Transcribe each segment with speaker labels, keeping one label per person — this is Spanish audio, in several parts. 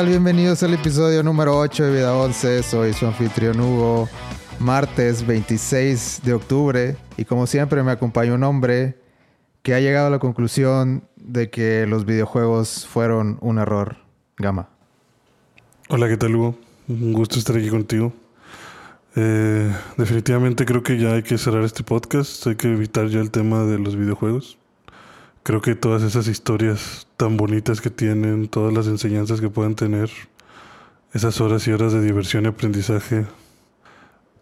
Speaker 1: Hola, ¿qué tal? Bienvenidos al episodio número 8 de Vida 11. Soy su anfitrión Hugo. Martes 26 de octubre. Y como siempre me acompaña un hombre que ha llegado a la conclusión de que los videojuegos fueron un error. Gama.
Speaker 2: Hola, ¿qué tal Hugo? Un gusto estar aquí contigo. Eh, definitivamente creo que ya hay que cerrar este podcast. Hay que evitar ya el tema de los videojuegos. Creo que todas esas historias tan bonitas que tienen, todas las enseñanzas que pueden tener, esas horas y horas de diversión y aprendizaje,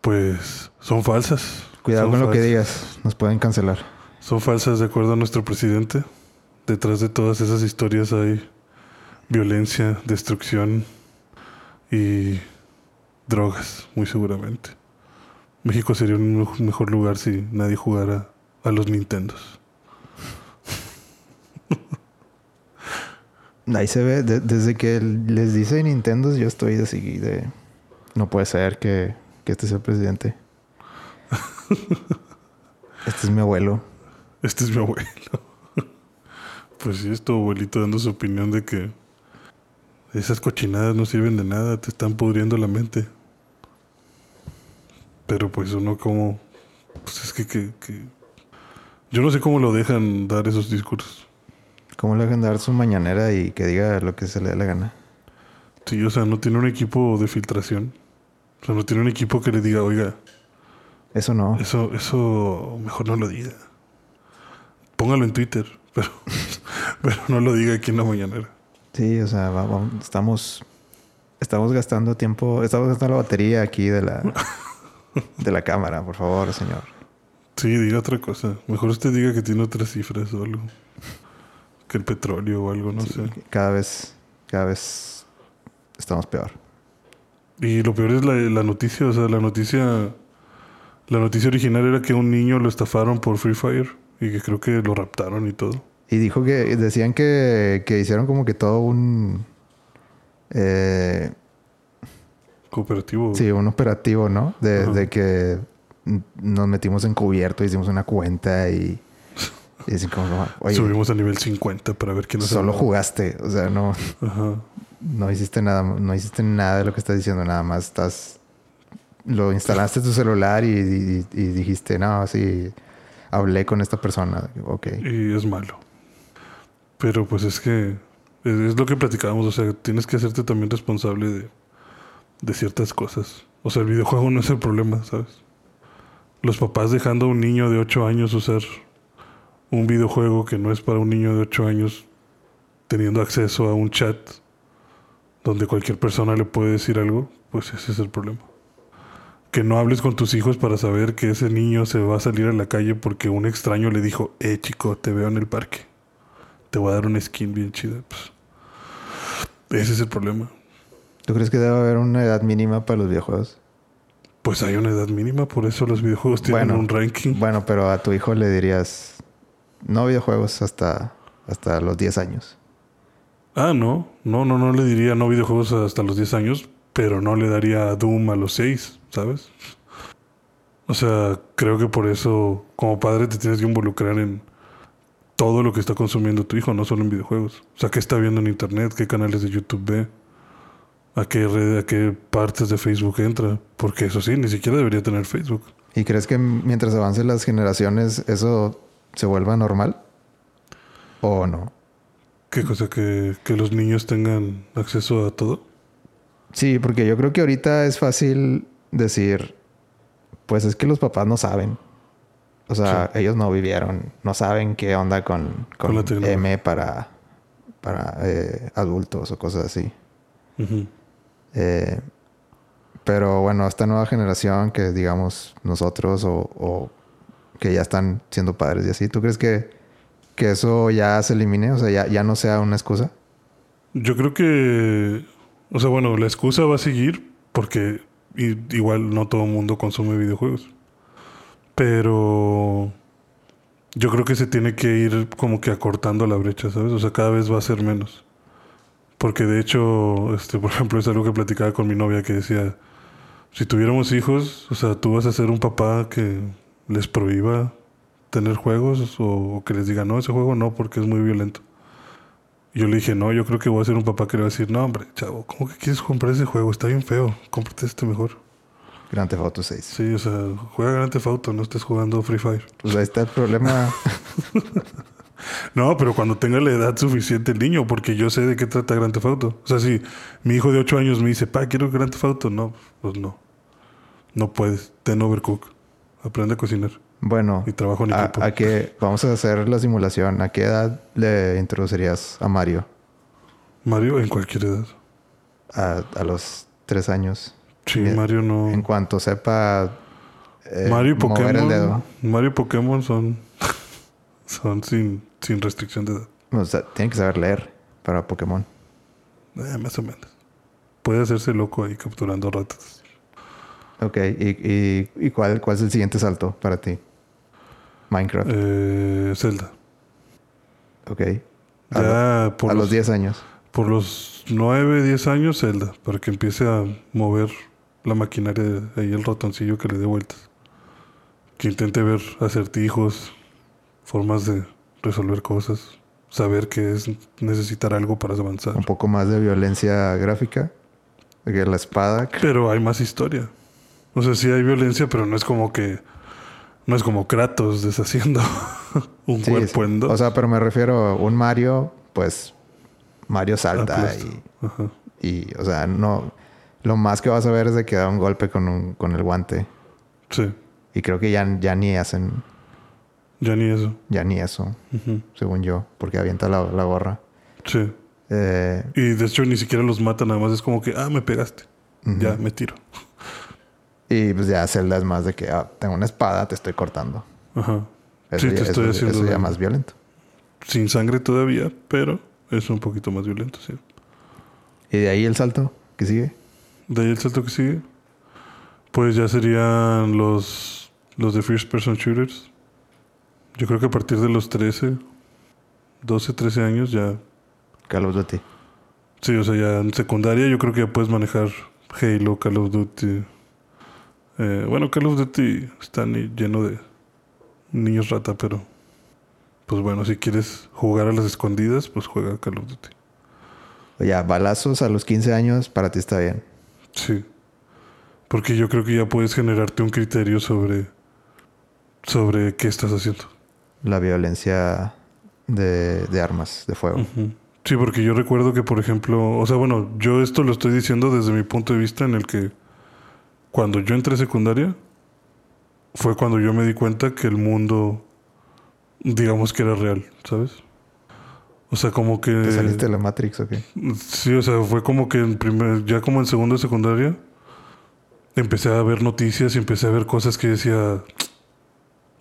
Speaker 2: pues son falsas.
Speaker 1: Cuidado
Speaker 2: Son
Speaker 1: con lo que
Speaker 2: falsas.
Speaker 1: digas, nos pueden cancelar.
Speaker 2: Son falsas de acuerdo a nuestro presidente. Detrás de todas esas historias hay violencia, destrucción y drogas, muy seguramente. México sería un mej- mejor lugar si nadie jugara a los Nintendos.
Speaker 1: Ahí se ve, de- desde que les dice Nintendo, yo estoy de seguir de... No puede ser que, que este sea el presidente. Este es mi abuelo.
Speaker 2: Este es mi abuelo. Pues sí, es tu abuelito dando su opinión de que esas cochinadas no sirven de nada, te están pudriendo la mente. Pero pues uno como... Pues es que, que, que- Yo no sé cómo lo dejan dar esos discursos.
Speaker 1: ¿Cómo le dejan dar su mañanera y que diga lo que se le dé la gana?
Speaker 2: Sí, o sea, no tiene un equipo de filtración. O sea, no tiene un equipo que le diga, oiga,
Speaker 1: Eso no.
Speaker 2: eso, eso mejor no lo diga. Póngalo en Twitter, pero, pero no lo diga aquí en la mañanera.
Speaker 1: Sí, o sea, va- va- estamos... Estamos gastando tiempo... Estamos gastando la batería aquí de la... De la cámara, por favor, señor.
Speaker 2: Sí, diga otra cosa. Mejor usted diga que tiene otras cifras o algo. Que el petróleo o algo, no sé.
Speaker 1: Cada vez... Cada vez... Estamos peor.
Speaker 2: Y lo peor es la, la noticia, o sea, la noticia... La noticia original era que un niño lo estafaron por Free Fire y que creo que lo raptaron y todo.
Speaker 1: Y dijo que... Decían que... Que hicieron como que todo un... Eh,
Speaker 2: Cooperativo.
Speaker 1: Sí, un operativo, ¿no? De, de que nos metimos encubierto, hicimos una cuenta y, y como, oye,
Speaker 2: Subimos a nivel 50 para ver quién nos
Speaker 1: solo jugaste, o sea, no,
Speaker 2: Ajá.
Speaker 1: no hiciste nada, no hiciste nada de lo que estás diciendo, nada más estás, lo instalaste en tu celular y, y- y dijiste, no, sí, hablé con esta persona, ok.
Speaker 2: Y es malo. Pero pues es que es, es lo que platicábamos, o sea, tienes que hacerte también responsable de, de ciertas cosas. O sea, el videojuego no es el problema, ¿sabes? Los papás dejando a un niño de 8 años usar un videojuego que no es para un niño de 8 años, teniendo acceso a un chat donde cualquier persona le puede decir algo, pues ese es el problema. Que no hables con tus hijos para saber que ese niño se va a salir a la calle porque un extraño le dijo, eh chico, te veo en el parque. Te voy a dar una skin bien chida. Pues, ese es el problema.
Speaker 1: ¿Tú crees que debe haber una edad mínima para los videojuegos?
Speaker 2: Pues hay una edad mínima, por eso los videojuegos tienen
Speaker 1: Bueno,
Speaker 2: un ranking.
Speaker 1: Bueno, pero a tu hijo le dirías, no videojuegos hasta, hasta los 10 años.
Speaker 2: Ah, no. No, no, no le diría no videojuegos hasta los 10 años, pero no le daría Doom a los 6, ¿sabes? O sea, creo que por eso, como padre, te tienes que involucrar en todo lo que está consumiendo tu hijo, no solo en videojuegos. O sea, qué está viendo en internet, qué canales de YouTube ve, a qué red, a qué partes de Facebook entra. Porque eso sí, ni siquiera debería tener Facebook.
Speaker 1: ¿Y crees que mientras avancen las generaciones eso se vuelva normal? ¿O no?
Speaker 2: ¿Qué cosa? ¿Que, que los niños tengan acceso a todo?
Speaker 1: Sí, porque yo creo que ahorita es fácil decir, pues es que los papás no saben. O sea, ellos no vivieron, no saben qué onda con,
Speaker 2: Con
Speaker 1: con,
Speaker 2: la tecnología.
Speaker 1: M para, para eh, adultos o cosas así. Eh, pero bueno, esta nueva generación que digamos nosotros o, o que ya están siendo padres y así, ¿tú crees que, que eso ya se elimine? O sea, ya, ya no sea una excusa.
Speaker 2: Yo creo que, o sea, bueno, la excusa va a seguir porque igual no todo el mundo consume videojuegos. Pero yo creo que se tiene que ir como que acortando la brecha, ¿sabes? O sea, cada vez va a ser menos. Porque de hecho, este, por ejemplo, es algo que platicaba con mi novia que decía, si tuviéramos hijos, o sea, tú vas a ser un papá que les prohíba tener juegos o, o que les diga, no, ese juego no, porque es muy violento. Yo le dije, no, yo creo que voy a ser un papá que le va a decir, no, hombre, chavo, ¿cómo que quieres comprar ese juego? Está bien feo, cómprate este mejor.
Speaker 1: Grand Theft Auto 6.
Speaker 2: Sí, o sea, juega Grand Theft Auto, no estés jugando Free Fire.
Speaker 1: Pues ahí está el problema.
Speaker 2: No, pero cuando tenga la edad suficiente el niño, porque yo sé de qué trata Grand Theft Auto. O sea, si mi hijo de 8 años me dice, pa, quiero Grand Theft Auto, no, pues no. No puedes. Ten overcook. Aprende a cocinar.
Speaker 1: Bueno,
Speaker 2: Y trabajo en
Speaker 1: a,
Speaker 2: equipo.
Speaker 1: a qué vamos a hacer la simulación. ¿A qué edad le introducirías a Mario?
Speaker 2: Mario en cualquier edad.
Speaker 1: A, a los tres años.
Speaker 2: Sí,
Speaker 1: Bien.
Speaker 2: Mario no.
Speaker 1: En cuanto sepa eh,
Speaker 2: Mario y
Speaker 1: mover el dedo.
Speaker 2: Pokémon. Mario y Pokémon son. son sin, sin restricción de edad.
Speaker 1: O sea, tiene que saber leer para Pokémon.
Speaker 2: Eh, más o menos. Puede hacerse loco ahí capturando ratas.
Speaker 1: Ok, ¿y, y, y cuál, cuál es el siguiente salto para ti? Minecraft.
Speaker 2: Eh, Zelda.
Speaker 1: ok. A,
Speaker 2: Ya por
Speaker 1: a
Speaker 2: los,
Speaker 1: los 10 años.
Speaker 2: por los 9, 10 años, Zelda. Para que empiece a mover la maquinaria ahí el ratoncillo que le dé vueltas. Que intente ver acertijos, formas de resolver cosas, saber que es necesitar algo para avanzar.
Speaker 1: Un poco más de violencia gráfica. Que la espada.
Speaker 2: Pero hay más historia. O sea, sí hay violencia, pero no es como que. No es como Kratos deshaciendo un
Speaker 1: Sí,
Speaker 2: cuerpo
Speaker 1: sí.
Speaker 2: en dos.
Speaker 1: O sea, pero me refiero a un Mario, pues Mario salta
Speaker 2: Aplasta.
Speaker 1: y, y, o sea, no. Lo más que vas a ver es de que da un golpe con, un, con el guante.
Speaker 2: Sí,
Speaker 1: Y creo que ya, ya ni hacen,
Speaker 2: ya ni eso.
Speaker 1: ya ni eso, según yo, porque avienta la, la gorra.
Speaker 2: Sí.
Speaker 1: Eh,
Speaker 2: Y de hecho ni siquiera los mata, nada más es como que, ah, me pegaste. Ya, me tiro.
Speaker 1: Y pues ya Zelda es más de que ah, tengo una espada, te estoy cortando.
Speaker 2: Ajá.
Speaker 1: Eso,
Speaker 2: Sí,
Speaker 1: ya,
Speaker 2: te estoy
Speaker 1: eso-
Speaker 2: haciendo
Speaker 1: eso ya más violento.
Speaker 2: Sin sangre todavía, pero es un poquito más violento, sí.
Speaker 1: Y de ahí el salto que sigue.
Speaker 2: De ahí el salto que sigue, pues ya serían los, los de First Person Shooters. Yo creo que a partir de los 13, 12, 13 años ya
Speaker 1: Call of Duty.
Speaker 2: Sí, o sea, ya en secundaria yo creo que ya puedes manejar Halo, Call of Duty. Eh, bueno, Call of Duty está lleno de niños rata, pero pues bueno, si quieres jugar a las escondidas, pues juega Call of Duty.
Speaker 1: O ya, balazos a los 15 años, para ti está bien.
Speaker 2: Sí. Porque yo creo que ya puedes generarte un criterio sobre sobre qué estás haciendo.
Speaker 1: La violencia de, de armas, de fuego.
Speaker 2: Sí, porque yo recuerdo que, por ejemplo, o sea, bueno, yo esto lo estoy diciendo desde mi punto de vista en el que cuando yo entré a secundaria fue cuando yo me di cuenta que el mundo, digamos que era real, ¿sabes? O sea, como que...
Speaker 1: ¿Te saliste de la Matrix o qué?
Speaker 2: Sí, o sea, fue como que en primer, ya como en segundo de secundaria, empecé a ver noticias y empecé a ver cosas que decía,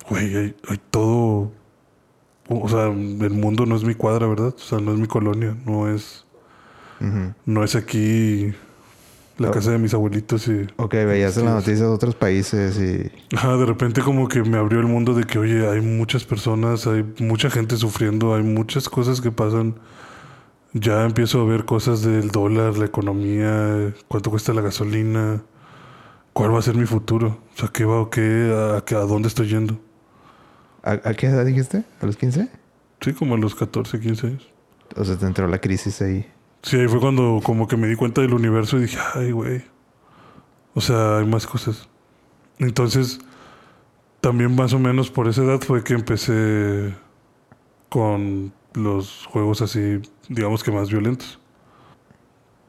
Speaker 2: güey, hay, hay todo, o sea, el mundo no es mi cuadra, ¿verdad? O sea, no es mi colonia, no es, no es aquí la
Speaker 1: Oh.
Speaker 2: casa de mis abuelitos y,
Speaker 1: Ok, veías en las noticias de otros países y...
Speaker 2: ajá, de repente como que me abrió el mundo de que, oye, hay muchas personas, hay mucha gente sufriendo, hay muchas cosas que pasan. Ya empiezo a ver cosas del dólar, la economía, cuánto cuesta la gasolina, cuál va a ser mi futuro, o sea, qué va o qué, a, a dónde estoy yendo.
Speaker 1: ¿A, a qué edad dijiste? ¿A los 15?
Speaker 2: Sí, como a los 14, 15 años.
Speaker 1: O sea, te entró la crisis ahí.
Speaker 2: Sí, ahí fue cuando como que me di cuenta del universo y dije, ay, güey. O sea, hay más cosas. Entonces, también más o menos por esa edad fue que empecé con los juegos así, digamos que más violentos.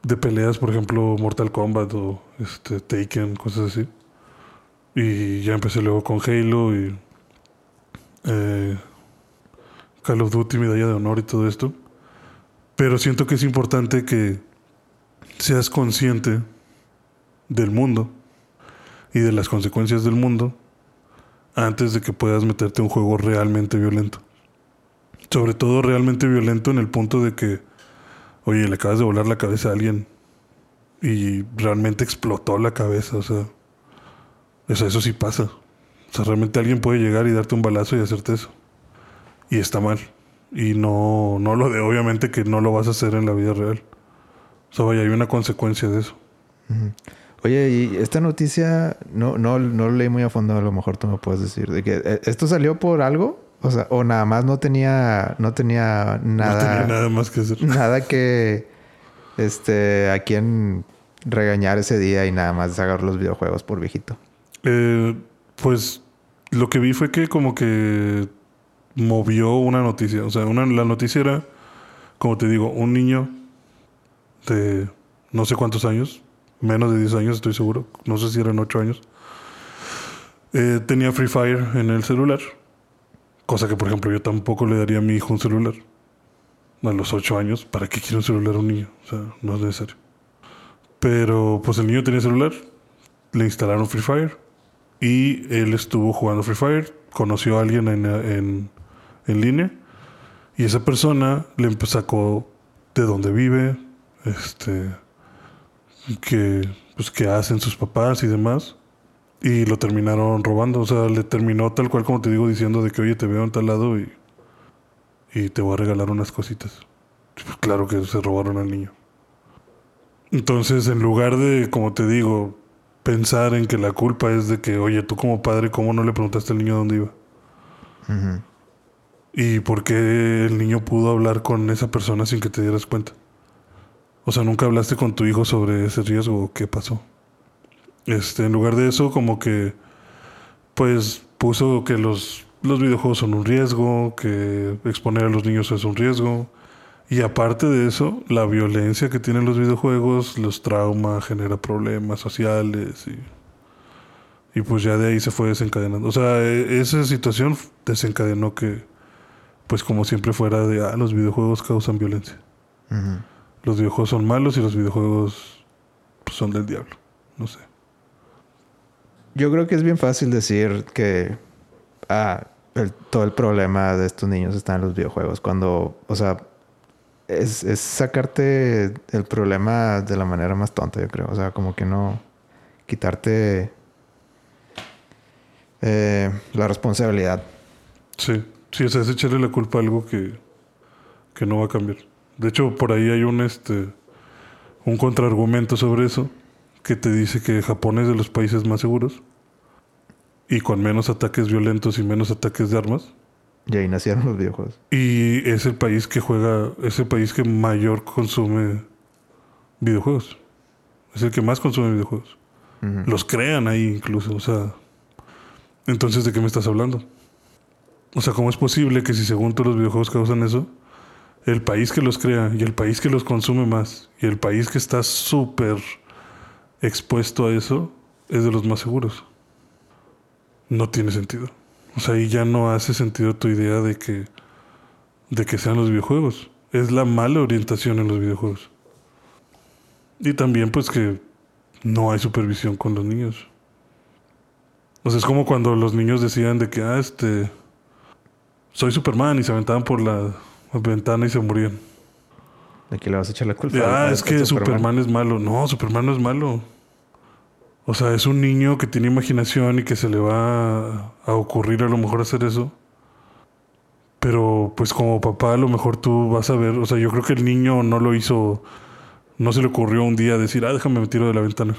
Speaker 2: De peleas, por ejemplo, Mortal Kombat o este, Taken, cosas así. Y ya empecé luego con Halo y eh, Call of Duty, Medalla de Honor y todo esto. Pero siento que es importante que seas consciente del mundo y de las consecuencias del mundo antes de que puedas meterte a un juego realmente violento. Sobre todo realmente violento en el punto de que, oye, le acabas de volar la cabeza a alguien y realmente explotó la cabeza, o sea, eso, eso sí pasa. O sea, realmente alguien puede llegar y darte un balazo y hacerte eso. Y está mal. Y no, no lo de, obviamente que no lo vas a hacer en la vida real. O sea, vaya, hay una consecuencia de eso.
Speaker 1: Oye, y esta noticia no, no, no lo leí muy a fondo, a lo mejor tú me puedes decir. De que eh, esto salió por algo O sea, o nada más no tenía, no tenía nada.
Speaker 2: No tenía nada más que hacer.
Speaker 1: Nada que, este, a quien regañar ese día y nada más agarrar los videojuegos por viejito.
Speaker 2: Eh, pues lo que vi fue que como que movió una noticia. O sea, una, la noticia era, como te digo, un niño de no sé cuántos años, menos de 10 años estoy seguro, no sé si eran 8 años, eh, tenía Free Fire en el celular. Cosa que, por ejemplo, yo tampoco le daría a mi hijo un celular. A los 8 años, ¿para qué quiere un celular a un niño? O sea, no es necesario. Pero pues el niño tenía celular, le instalaron Free Fire y él estuvo jugando Free Fire, conoció a alguien en, en, en línea y esa persona le sacó de dónde vive, este, que, pues, que hacen sus papás y demás. Y lo terminaron robando. O sea, le terminó tal cual como te digo diciendo de que, oye, te veo en tal lado y, y te voy a regalar unas cositas. Pues, claro que se robaron al niño. Entonces, en lugar de, como te digo, pensar en que la culpa es de que, oye, tú como padre, ¿cómo no le preguntaste al niño dónde iba? ¿Y por qué el niño pudo hablar con esa persona sin que te dieras cuenta? O sea, nunca hablaste con tu hijo sobre ese riesgo, ¿qué pasó? Este, en lugar de eso, como que, pues, puso que los, los videojuegos son un riesgo, que exponer a los niños es un riesgo. Y aparte de eso, la violencia que tienen los videojuegos, los traumas, genera problemas sociales y, y pues ya de ahí se fue desencadenando. O sea, e, esa situación desencadenó que, pues como siempre fuera de, ah, los videojuegos causan violencia. Los videojuegos son malos y los videojuegos pues, son del diablo. No sé.
Speaker 1: Yo creo que es bien fácil decir que ah, todo el problema de estos niños está en los videojuegos. Cuando, o sea, es, sacarte el problema de la manera más tonta, yo creo. O sea, como que no quitarte eh, la responsabilidad.
Speaker 2: Sí, sí, o sea, es echarle la culpa a algo que, que no va a cambiar. De hecho, por ahí hay un este un contraargumento sobre eso que te dice que Japón es de los países más seguros y con menos ataques violentos y menos ataques de armas.
Speaker 1: Y ahí nacieron los videojuegos.
Speaker 2: Y es el país que juega, es el país que mayor consume videojuegos. Es el que más consume videojuegos. Los crean ahí incluso, o sea. Entonces, ¿de qué me estás hablando? O sea, ¿cómo es posible que si según tú los videojuegos causan eso, el país que los crea y el país que los consume más y el país que está súper expuesto a eso es de los más seguros? no tiene sentido. O sea, ahí ya no hace sentido tu idea de que, de que sean los videojuegos. Es la mala orientación en los videojuegos. Y también pues que no hay supervisión con los niños. O sea, es como cuando los niños decían de que, ah, este, soy Superman y se aventaban por la ventana y se morían.
Speaker 1: ¿De qué le vas a echar la culpa?
Speaker 2: ah, es que Superman es malo. No, Superman no es malo. O sea, es un niño que tiene imaginación y que se le va a ocurrir a lo mejor hacer eso. Pero pues como papá a lo mejor tú vas a ver, o sea, yo creo que el niño no lo hizo, no se le ocurrió un día decir, ah, déjame me tiro de la ventana.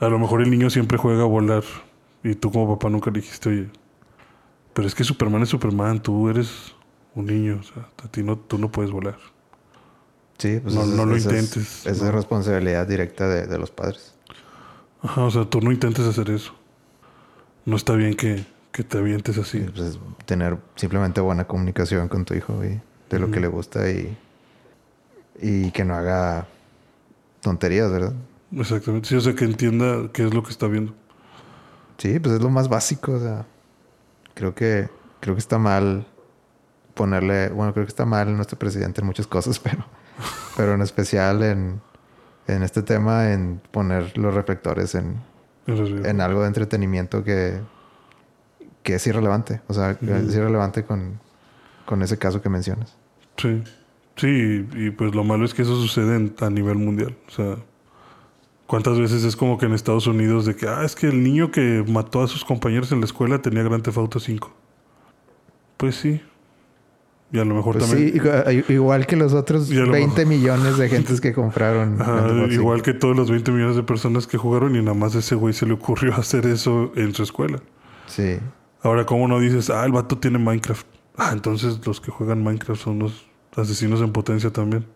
Speaker 2: A lo mejor el niño siempre juega a volar y tú como papá nunca le dijiste, oye, pero es que Superman es Superman, tú eres un niño, o sea, a ti no, tú no puedes volar.
Speaker 1: Sí, pues no, lo intentes. Es, responsabilidad directa de los padres.
Speaker 2: Ajá, o sea, tú no intentes hacer eso. No está bien que, te avientes así.
Speaker 1: Pues, tener simplemente buena comunicación con tu hijo y de lo que le gusta y, y que no haga tonterías, ¿verdad?
Speaker 2: Exactamente. Sí, o sea, que entienda qué es lo que está viendo.
Speaker 1: Sí, pues es lo más básico. O sea, creo que, creo que está mal ponerle, bueno, creo que está mal nuestro presidente en muchas cosas, pero, pero en especial en, en este tema en poner los reflectores en, en algo de entretenimiento que, que es irrelevante. O sea, es irrelevante con, con ese caso que mencionas.
Speaker 2: Sí. Sí, y, pues lo malo es que eso sucede a nivel mundial. O sea, ¿cuántas veces es como que en Estados Unidos de que, ah, es que el niño que mató a sus compañeros en la escuela tenía Grand Theft Auto 5? Pues sí, y a lo mejor pues también.
Speaker 1: Sí, igual que los otros 20 millones de gentes que compraron.
Speaker 2: igual que todos los 20 millones de personas que jugaron y nada más ese güey se le ocurrió hacer eso en su escuela.
Speaker 1: Sí.
Speaker 2: Ahora, ¿cómo no dices, ah, el vato tiene Minecraft? Ah, entonces los que juegan Minecraft son los asesinos en potencia también.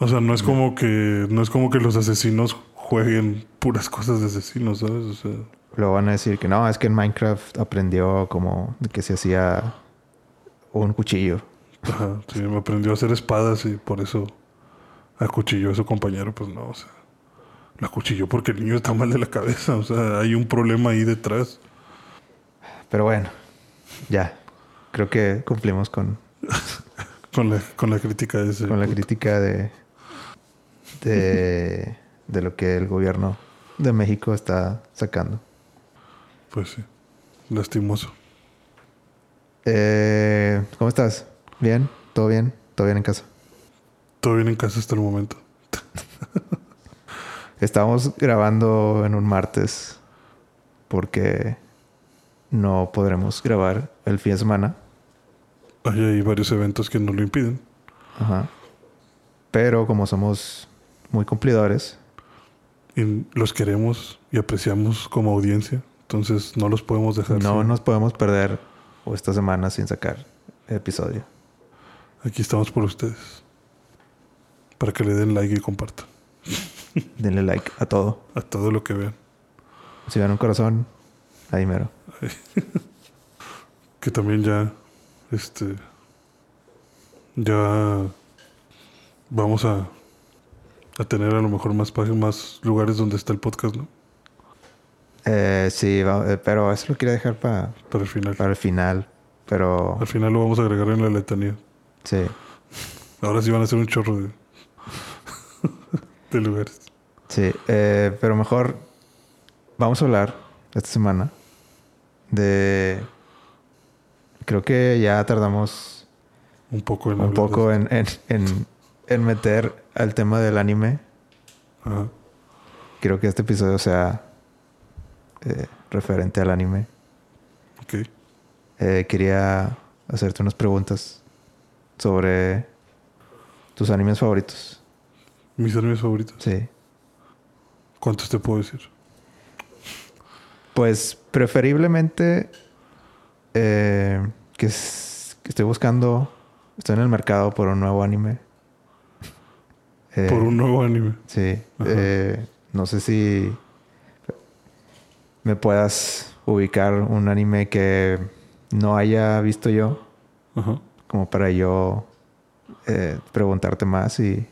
Speaker 2: O sea, no es como que no es como que los asesinos jueguen puras cosas de asesinos, ¿sabes? O sea,
Speaker 1: Luego van a decir que no, es que en Minecraft aprendió como que se hacía un cuchillo.
Speaker 2: ajá, sí, me aprendió a hacer espadas y por eso acuchilló a su compañero, pues no, o sea, la acuchilló porque el niño está mal de la cabeza, o sea, hay un problema ahí detrás.
Speaker 1: Pero bueno, ya. Creo que cumplimos con,
Speaker 2: Con la, con la crítica de ese.
Speaker 1: con la crítica de, de, de lo que el gobierno de México está sacando.
Speaker 2: Pues sí, lastimoso.
Speaker 1: Eh, ¿Cómo estás? ¿Bien? ¿Todo bien? ¿Todo bien en casa?
Speaker 2: Todo bien en casa hasta el momento.
Speaker 1: Estamos grabando en un martes porque no podremos grabar el fin de semana.
Speaker 2: Hay, hay varios eventos que no lo impiden.
Speaker 1: Ajá. Pero como somos muy cumplidores,
Speaker 2: Y los queremos y apreciamos como audiencia. Entonces no los podemos dejar.
Speaker 1: no
Speaker 2: sin-
Speaker 1: nos podemos perder esta semana sin sacar episodio.
Speaker 2: Aquí estamos por ustedes. Para que le den like y compartan.
Speaker 1: Denle like a todo.
Speaker 2: A todo lo que vean.
Speaker 1: Si ven un corazón, ahí mero.
Speaker 2: Que también ya, este, ya vamos a, a tener a lo mejor más páginas, más lugares donde está el podcast, ¿no?
Speaker 1: Eh, sí, eh, pero eso lo quería dejar para,
Speaker 2: Para el final.
Speaker 1: para el final. Pero
Speaker 2: Al final lo vamos a agregar en la letanía.
Speaker 1: sí,
Speaker 2: Ahora sí van a ser un chorro de, de lugares.
Speaker 1: sí. Eh, pero mejor vamos a hablar esta semana de... Creo que ya tardamos
Speaker 2: Un poco en
Speaker 1: un poco en, en, en meter al tema del anime.
Speaker 2: Ajá.
Speaker 1: Quiero que este episodio sea eh, referente al anime.
Speaker 2: Ok.
Speaker 1: Eh, quería hacerte unas preguntas sobre tus animes favoritos.
Speaker 2: Mis animes favoritos.
Speaker 1: Sí.
Speaker 2: ¿Cuántos te puedo decir?
Speaker 1: Pues preferiblemente eh, que, estoy buscando, estoy en el mercado por un nuevo anime. Eh,
Speaker 2: Por un nuevo anime.
Speaker 1: Sí. Eh, no sé si me puedas ubicar un anime que no haya visto yo,
Speaker 2: Ajá.
Speaker 1: como para yo eh, preguntarte más y,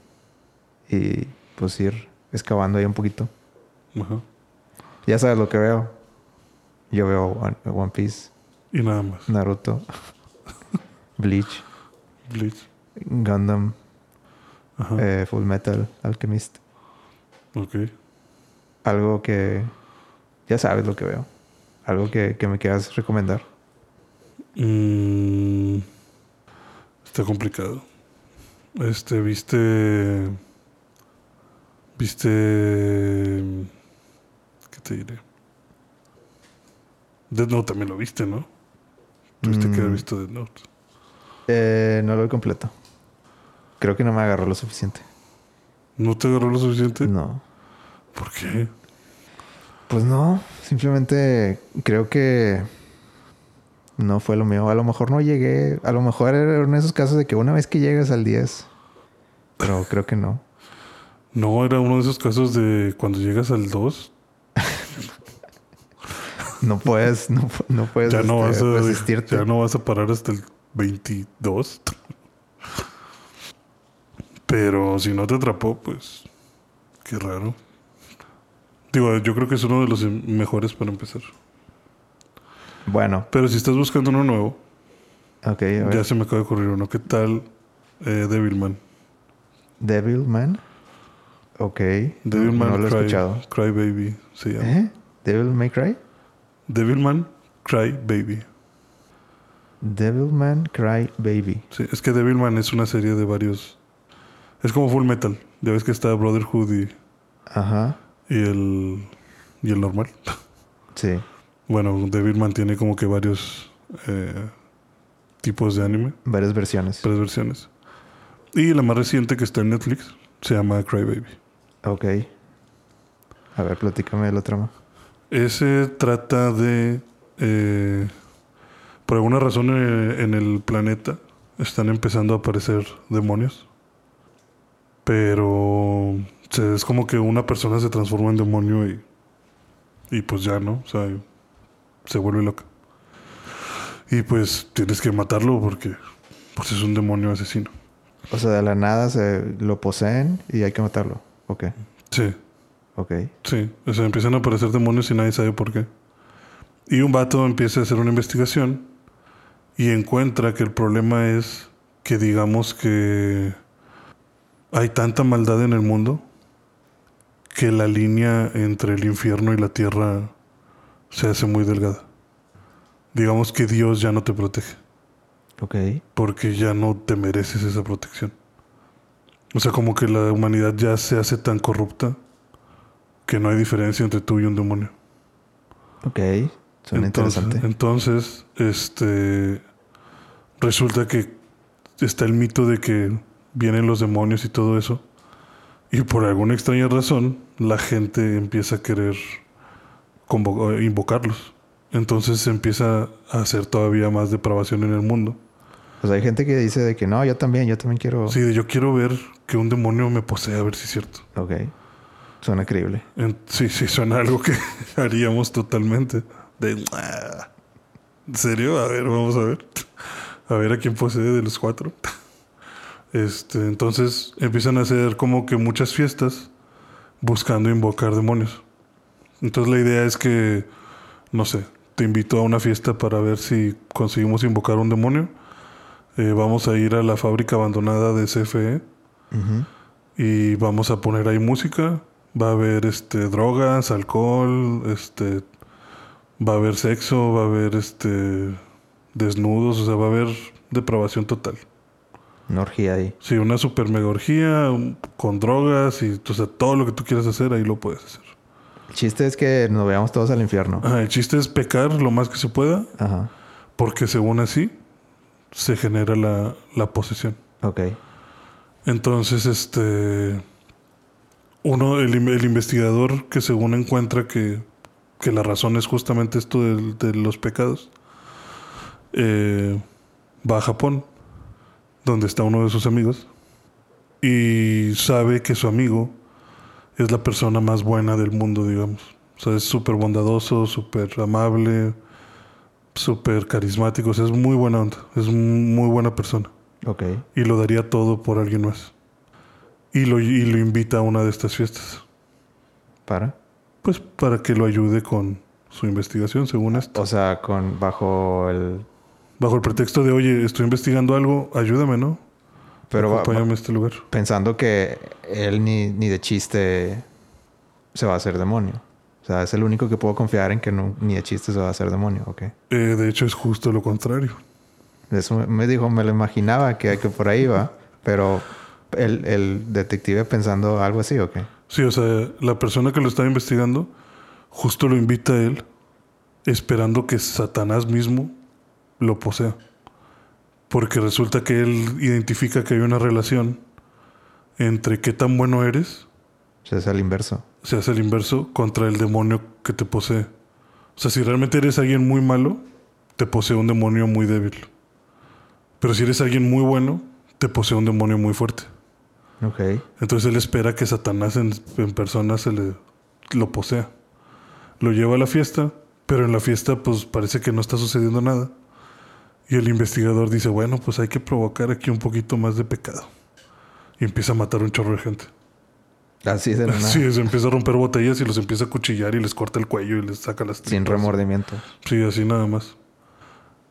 Speaker 1: y pues ir excavando ahí un poquito.
Speaker 2: Ajá.
Speaker 1: Ya sabes lo que veo. Yo veo One, One Piece,
Speaker 2: Y nada más.
Speaker 1: Naruto, Bleach,
Speaker 2: Bleach.
Speaker 1: Gundam. Eh, Full Metal, Alchemist.
Speaker 2: Ok.
Speaker 1: Algo que ya sabes lo que veo. Algo que, que me quieras recomendar.
Speaker 2: Mm, está complicado. Este, viste. Viste. ¿Qué te diré? Death Note también lo viste, ¿no? Tuviste que haber
Speaker 1: Mm.
Speaker 2: visto Death Note.
Speaker 1: Eh, no lo vi completo. Creo que no me agarró lo suficiente.
Speaker 2: ¿No te agarró lo suficiente?
Speaker 1: No.
Speaker 2: ¿Por qué?
Speaker 1: Pues no. Simplemente creo que no fue lo mío. A lo mejor no llegué. A lo mejor era uno de esos casos de que una vez que llegas al 10. Pero creo que no.
Speaker 2: No, era uno de esos casos de cuando llegas al 2,
Speaker 1: No puedes, no, no puedes
Speaker 2: ya no
Speaker 1: este,
Speaker 2: vas a
Speaker 1: resistirte.
Speaker 2: ya no vas a parar hasta el 22. Pero si no te atrapó, pues qué raro. Digo, yo creo que es uno de los mejores para empezar.
Speaker 1: Bueno,
Speaker 2: Pero si estás buscando uno nuevo,
Speaker 1: ok. A ver.
Speaker 2: ya se me acaba de ocurrir uno. ¿Qué tal eh, Devilman?
Speaker 1: Devilman. Ok.
Speaker 2: Devilman
Speaker 1: no lo he
Speaker 2: Cry,
Speaker 1: escuchado.
Speaker 2: Cry Baby se llama.
Speaker 1: ¿Eh? Devil May Cry.
Speaker 2: Devilman Cry Baby.
Speaker 1: Devilman Cry Baby.
Speaker 2: Sí, es que Devilman es una serie de varios. Es como Full Metal. Ya ves que está Brotherhood y,
Speaker 1: Ajá.
Speaker 2: y el. y el normal.
Speaker 1: Sí.
Speaker 2: Bueno, Devilman tiene como que varios eh, tipos de anime,
Speaker 1: Varias versiones.
Speaker 2: tres versiones. Y la más reciente que está en Netflix se llama Cry Baby.
Speaker 1: Ok. A ver, platícame de la trama.
Speaker 2: Ese trata de eh, por alguna razón eh, en el planeta están empezando a aparecer demonios. Pero es como que una persona se transforma en demonio y, y pues ya, ¿no? O sea, se vuelve loca. Y pues tienes que matarlo porque pues es un demonio asesino.
Speaker 1: O sea, de la nada se lo poseen y hay que matarlo. Ok.
Speaker 2: Sí,
Speaker 1: Ok.
Speaker 2: sí. O sea, empiezan a aparecer demonios y nadie sabe por qué. Y un vato empieza a hacer una investigación y encuentra que el problema es que digamos que hay tanta maldad en el mundo que la línea entre el infierno y la tierra se hace muy delgada. Digamos que Dios ya no te protege
Speaker 1: Ok.
Speaker 2: porque ya no te mereces esa protección. O sea, como que la humanidad ya se hace tan corrupta que no hay diferencia entre tú y un demonio.
Speaker 1: Ok. Suena
Speaker 2: entonces,
Speaker 1: interesante.
Speaker 2: entonces, este resulta que está el mito de que vienen los demonios y todo eso. Y por alguna extraña razón, la gente empieza a querer eh, invocarlos. Entonces se empieza a hacer todavía más depravación en el mundo.
Speaker 1: Pues hay gente que dice de que no, yo también, yo también quiero.
Speaker 2: Sí, yo quiero ver que un demonio me posea, a ver si es cierto.
Speaker 1: Ok. Suena creíble.
Speaker 2: En- sí, sí, suena algo que haríamos totalmente. De, "Ah, ¿En serio? A ver, vamos a ver. A ver a quién posee de los cuatro. Este, entonces empiezan a hacer como que muchas fiestas buscando invocar demonios. Entonces la idea es que, no sé, te invito a una fiesta para ver si conseguimos invocar un demonio. Eh, vamos a ir a la fábrica abandonada de CFE y vamos a poner ahí música. Va a haber este drogas, alcohol, este va a haber sexo, va a haber este desnudos, o sea, va a haber depravación total.
Speaker 1: Una orgía ahí.
Speaker 2: Sí, una super mega orgía con drogas y o sea, todo lo que tú quieras hacer ahí lo puedes hacer.
Speaker 1: El chiste es que nos veamos todos al infierno.
Speaker 2: Ajá, el chiste es pecar lo más que se pueda
Speaker 1: Ajá.
Speaker 2: porque según así se genera la, la posesión.
Speaker 1: Ok.
Speaker 2: Entonces, este. Uno, el, el investigador que según encuentra que, que la razón es justamente esto del- de, los pecados, eh, va a Japón, donde está uno de sus amigos, y sabe que su amigo es la persona más buena del mundo, digamos. O sea, es súper bondadoso, súper amable, súper carismático, o sea, es muy buena onda, es muy buena persona
Speaker 1: Ok.
Speaker 2: y lo daría todo por alguien más. Y lo, y lo invita a una de estas fiestas.
Speaker 1: ¿Para?
Speaker 2: Pues para que lo ayude con su investigación, según esto.
Speaker 1: O sea, con bajo el...
Speaker 2: Bajo el pretexto de, oye, estoy investigando algo, ayúdame, ¿no?
Speaker 1: Pero va-
Speaker 2: Acompáñame a este lugar.
Speaker 1: pensando que él ni, ni de chiste se va a hacer demonio. O sea, es el único que puedo confiar en que no, ni de chiste se va a hacer demonio. Ok.
Speaker 2: Eh, de hecho, es justo lo contrario.
Speaker 1: Eso me- me dijo, me lo imaginaba que, que por ahí va. Pero el, el detective pensando algo así, ¿ok?
Speaker 2: Sí, o sea, la persona que lo estaba investigando justo lo invita a él esperando que Satanás mismo lo posea. Porque resulta que él identifica que hay una relación entre qué tan bueno eres
Speaker 1: sea, es el inverso.
Speaker 2: se hace el inverso contra el demonio que te posee. O sea, si realmente eres alguien muy malo, te posee un demonio muy débil. Pero si eres alguien muy bueno, te posee un demonio muy fuerte.
Speaker 1: Ok.
Speaker 2: Entonces él espera que Satanás en, en persona se le lo posea. Lo lleva a la fiesta, pero en la fiesta pues parece que no está sucediendo nada. Y el investigador dice, bueno, pues hay que provocar aquí un poquito más de pecado. Y empieza a matar un chorro de gente.
Speaker 1: Así de la nada.
Speaker 2: Sí, se empieza a romper botellas y los empieza a cuchillar y les corta el cuello y les saca las
Speaker 1: Sin
Speaker 2: tripas.
Speaker 1: remordimiento.
Speaker 2: Sí, así nada más.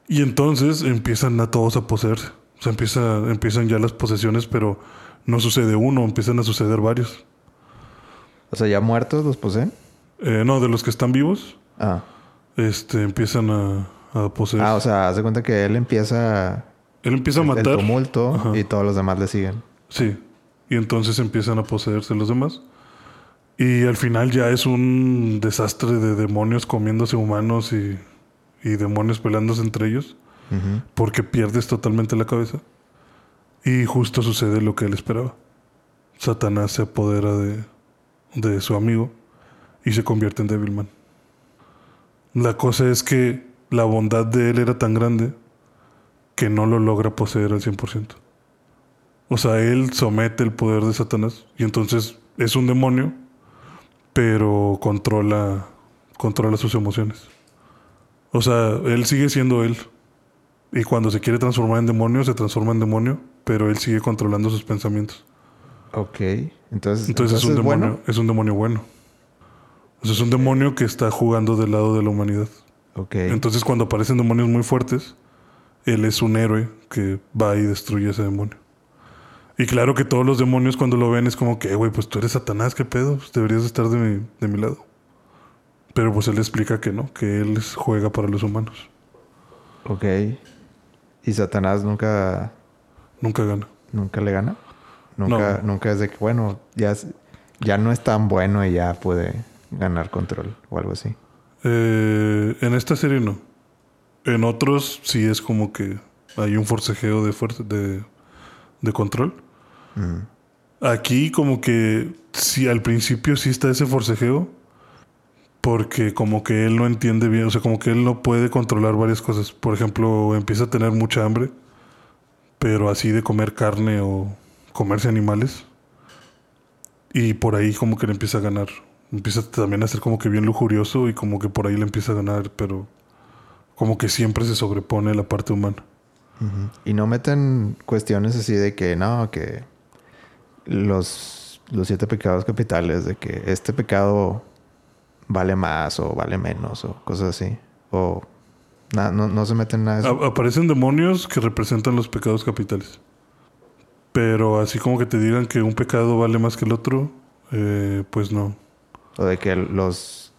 Speaker 2: Y entonces empiezan a todos a poseerse. O sea, empieza, empiezan ya las posesiones, pero no sucede uno, empiezan a suceder varios.
Speaker 1: O sea, ya muertos los poseen.
Speaker 2: Eh, no, de los que están vivos,
Speaker 1: Ah.
Speaker 2: este, empiezan a, a poseer.
Speaker 1: Ah, o sea, haz de cuenta que él empieza
Speaker 2: Él empieza a
Speaker 1: el
Speaker 2: matar.
Speaker 1: tumulto
Speaker 2: Ajá.
Speaker 1: y todos los demás le siguen.
Speaker 2: Sí. Y entonces empiezan a poseerse los demás. Y al final ya es un desastre de demonios comiéndose humanos y, y demonios peleándose entre ellos.
Speaker 1: Ujú.
Speaker 2: Porque pierdes totalmente la cabeza. Y justo sucede lo que él esperaba. Satanás se apodera de, de su amigo y se convierte en Devilman. La cosa es que la bondad de él era tan grande que no lo logra poseer al 100%. O sea, él somete el poder de Satanás y entonces es un demonio, pero controla, controla sus emociones. O sea, él sigue siendo él. Y cuando se quiere transformar en demonio, se transforma en demonio, pero él sigue controlando sus pensamientos.
Speaker 1: Ok. Entonces,
Speaker 2: Entonces, es un
Speaker 1: ¿es
Speaker 2: demonio,
Speaker 1: bueno?
Speaker 2: es un demonio bueno. O sea, es un demonio que está jugando del lado de la humanidad. Entonces, cuando aparecen demonios muy fuertes, él es un héroe que va y destruye a ese demonio. Y claro que todos los demonios cuando lo ven es como que, "Eh, güey, pues tú eres Satanás, ¿qué pedo? Pues deberías estar de mi, de mi lado. Pero pues él explica que no, que él juega para los humanos.
Speaker 1: Ok. ¿Y Satanás nunca,
Speaker 2: Nunca gana.
Speaker 1: nunca le gana? Nunca, nunca es de que, bueno, ya, ya no es tan bueno y ya puede ganar control o algo así.
Speaker 2: Eh, en esta serie no. En otros sí es como que hay un forcejeo de fuerza, de, de control. Aquí como que sí, al principio sí está ese forcejeo. Porque como que él no entiende bien, o sea, como que él no puede controlar varias cosas. Por ejemplo, empieza a tener mucha hambre, pero así de comer carne o comerse animales. Y por ahí como que le empieza a ganar. Empieza también a ser como que bien lujurioso y como que por ahí le empieza a ganar, pero como que siempre se sobrepone la parte humana.
Speaker 1: Y no meten cuestiones así de que no, que los, los siete pecados capitales, de que este pecado vale más o vale menos o cosas así. O na- no, no se meten nada de eso.
Speaker 2: Aparecen demonios que representan los pecados capitales. Pero así como que te digan que un pecado vale más que el otro, eh, pues no.
Speaker 1: O de que los,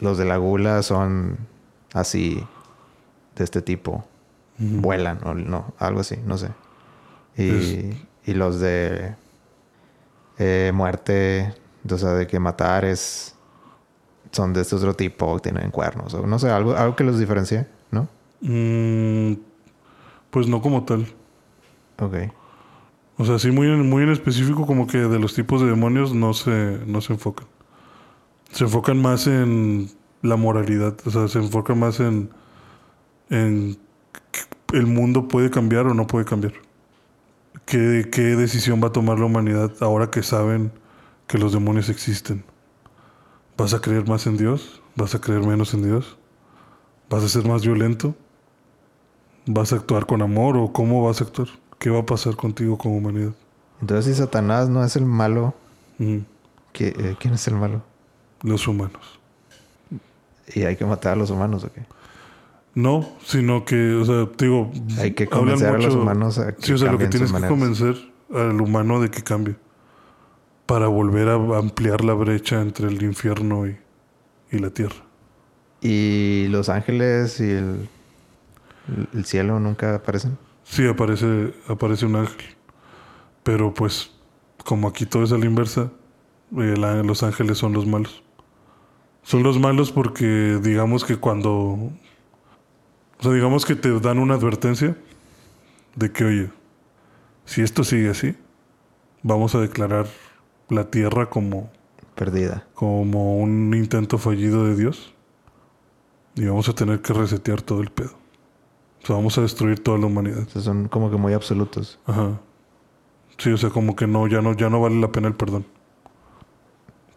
Speaker 1: los de la gula son así, de este tipo. Vuelan o no, algo así, no sé. Y, y los de eh, muerte, o sea, de que matar es... Son de este otro tipo, tienen cuernos. O no sé, algo, algo que los diferencie, ¿no?
Speaker 2: Mm, pues no como tal.
Speaker 1: Ok.
Speaker 2: O sea, sí muy en, muy en específico como que de los tipos de demonios no se, no se enfocan. Se enfocan más en la moralidad. O sea, se enfocan más en, en el mundo puede cambiar o no puede cambiar. ¿Qué, ¿Qué decisión va a tomar la humanidad ahora que saben que los demonios existen? ¿Vas a creer más en Dios? ¿Vas a creer menos en Dios? ¿Vas a ser más violento? ¿Vas a actuar con amor o cómo vas a actuar? ¿Qué va a pasar contigo como humanidad?
Speaker 1: Entonces, si Satanás no es el malo,
Speaker 2: Ujú.
Speaker 1: ¿qué- eh, ¿quién es el malo?
Speaker 2: Los humanos.
Speaker 1: ¿Y hay que matar a los humanos o qué?
Speaker 2: No, sino que, o sea, digo,
Speaker 1: Hay que convencer a los humanos a que
Speaker 2: Sí, o sea, lo que tienes que convencer al humano de que cambie. Para volver a ampliar la brecha entre el infierno y, y la tierra.
Speaker 1: ¿Y los ángeles y el, el cielo nunca aparecen?
Speaker 2: Sí, aparece, aparece un ángel. Pero pues, como aquí todo es a la inversa, el los ángeles son los malos. Son los malos porque digamos que cuando... O sea, digamos que te dan una advertencia de que, oye, si esto sigue así, vamos a declarar la tierra como,
Speaker 1: Perdida.
Speaker 2: como un intento fallido de Dios. Y vamos a tener que resetear todo el pedo. O sea, vamos a destruir toda la humanidad.
Speaker 1: O sea, son como que muy absolutos.
Speaker 2: Ajá. Sí, o sea, como que no, ya no, ya no vale la pena el perdón.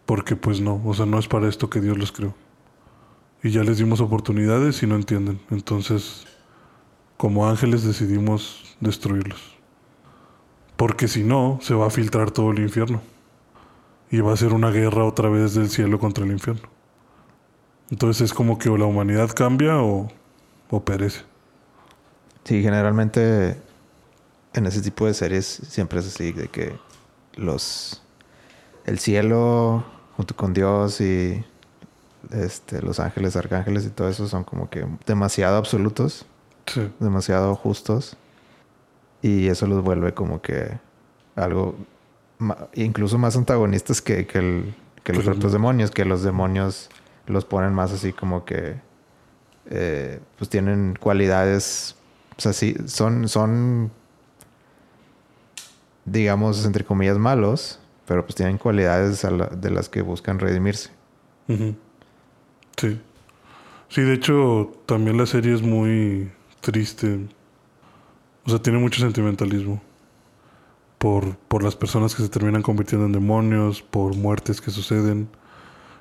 Speaker 2: Porque pues no, o sea, no es para esto que Dios los creó. Y ya les dimos oportunidades y no entienden. Entonces, como ángeles decidimos destruirlos. Porque si no, se va a filtrar todo el infierno. Y va a ser una guerra otra vez del cielo contra el infierno. Entonces es como que o la humanidad cambia o, o perece.
Speaker 1: Sí, generalmente en ese tipo de series siempre es así, de que los... El cielo junto con Dios y este, los ángeles, arcángeles y todo eso son como que demasiado absolutos,
Speaker 2: Sí.
Speaker 1: demasiado justos. Y eso los vuelve como que algo incluso más antagonistas que, que, el- que los otros demonios, que los demonios los ponen más así como que eh, pues tienen cualidades, o sea, sí, son, son, digamos, entre comillas, malos, pero pues tienen cualidades la- de las que buscan redimirse.
Speaker 2: Sí. Sí, de hecho, también la serie es muy triste. O sea, tiene mucho sentimentalismo. Por, por las personas que se terminan convirtiendo en demonios, por muertes que suceden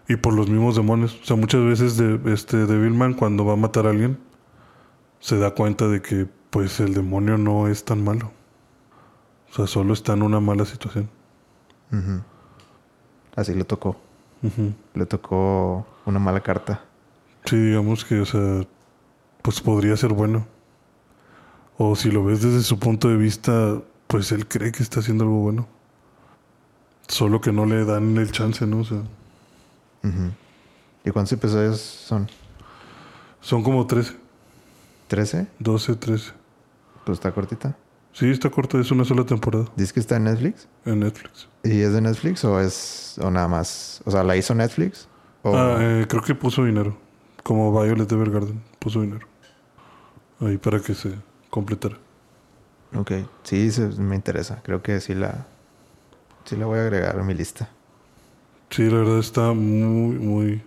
Speaker 2: y por los mismos demonios. O sea, muchas veces de, este cuando va a matar a alguien se da cuenta de que pues el demonio no es tan malo. O sea, solo está en una mala situación.
Speaker 1: Así le tocó. Le tocó una mala carta.
Speaker 2: Sí, digamos que, o sea, pues podría ser bueno. O si lo ves desde su punto de vista, pues él cree que está haciendo algo bueno. Solo que no le dan el chance, ¿no? O sea.
Speaker 1: ¿Y cuántos episodios son?
Speaker 2: son como 13,
Speaker 1: ¿13?
Speaker 2: 12, 13.
Speaker 1: Pues está cortita.
Speaker 2: Sí, está corta, es una sola temporada
Speaker 1: ¿Dices que está en Netflix?
Speaker 2: en Netflix.
Speaker 1: ¿Y es de Netflix o es o nada más? O sea, ¿la hizo Netflix? O...
Speaker 2: Ah, eh, creo que puso dinero. Como Violet Evergarden, puso dinero. Ahí para que se completara.
Speaker 1: Ok. Sí, se- me interesa. Creo que sí la... Sí la voy a agregar a mi lista.
Speaker 2: Sí, la verdad está muy, muy,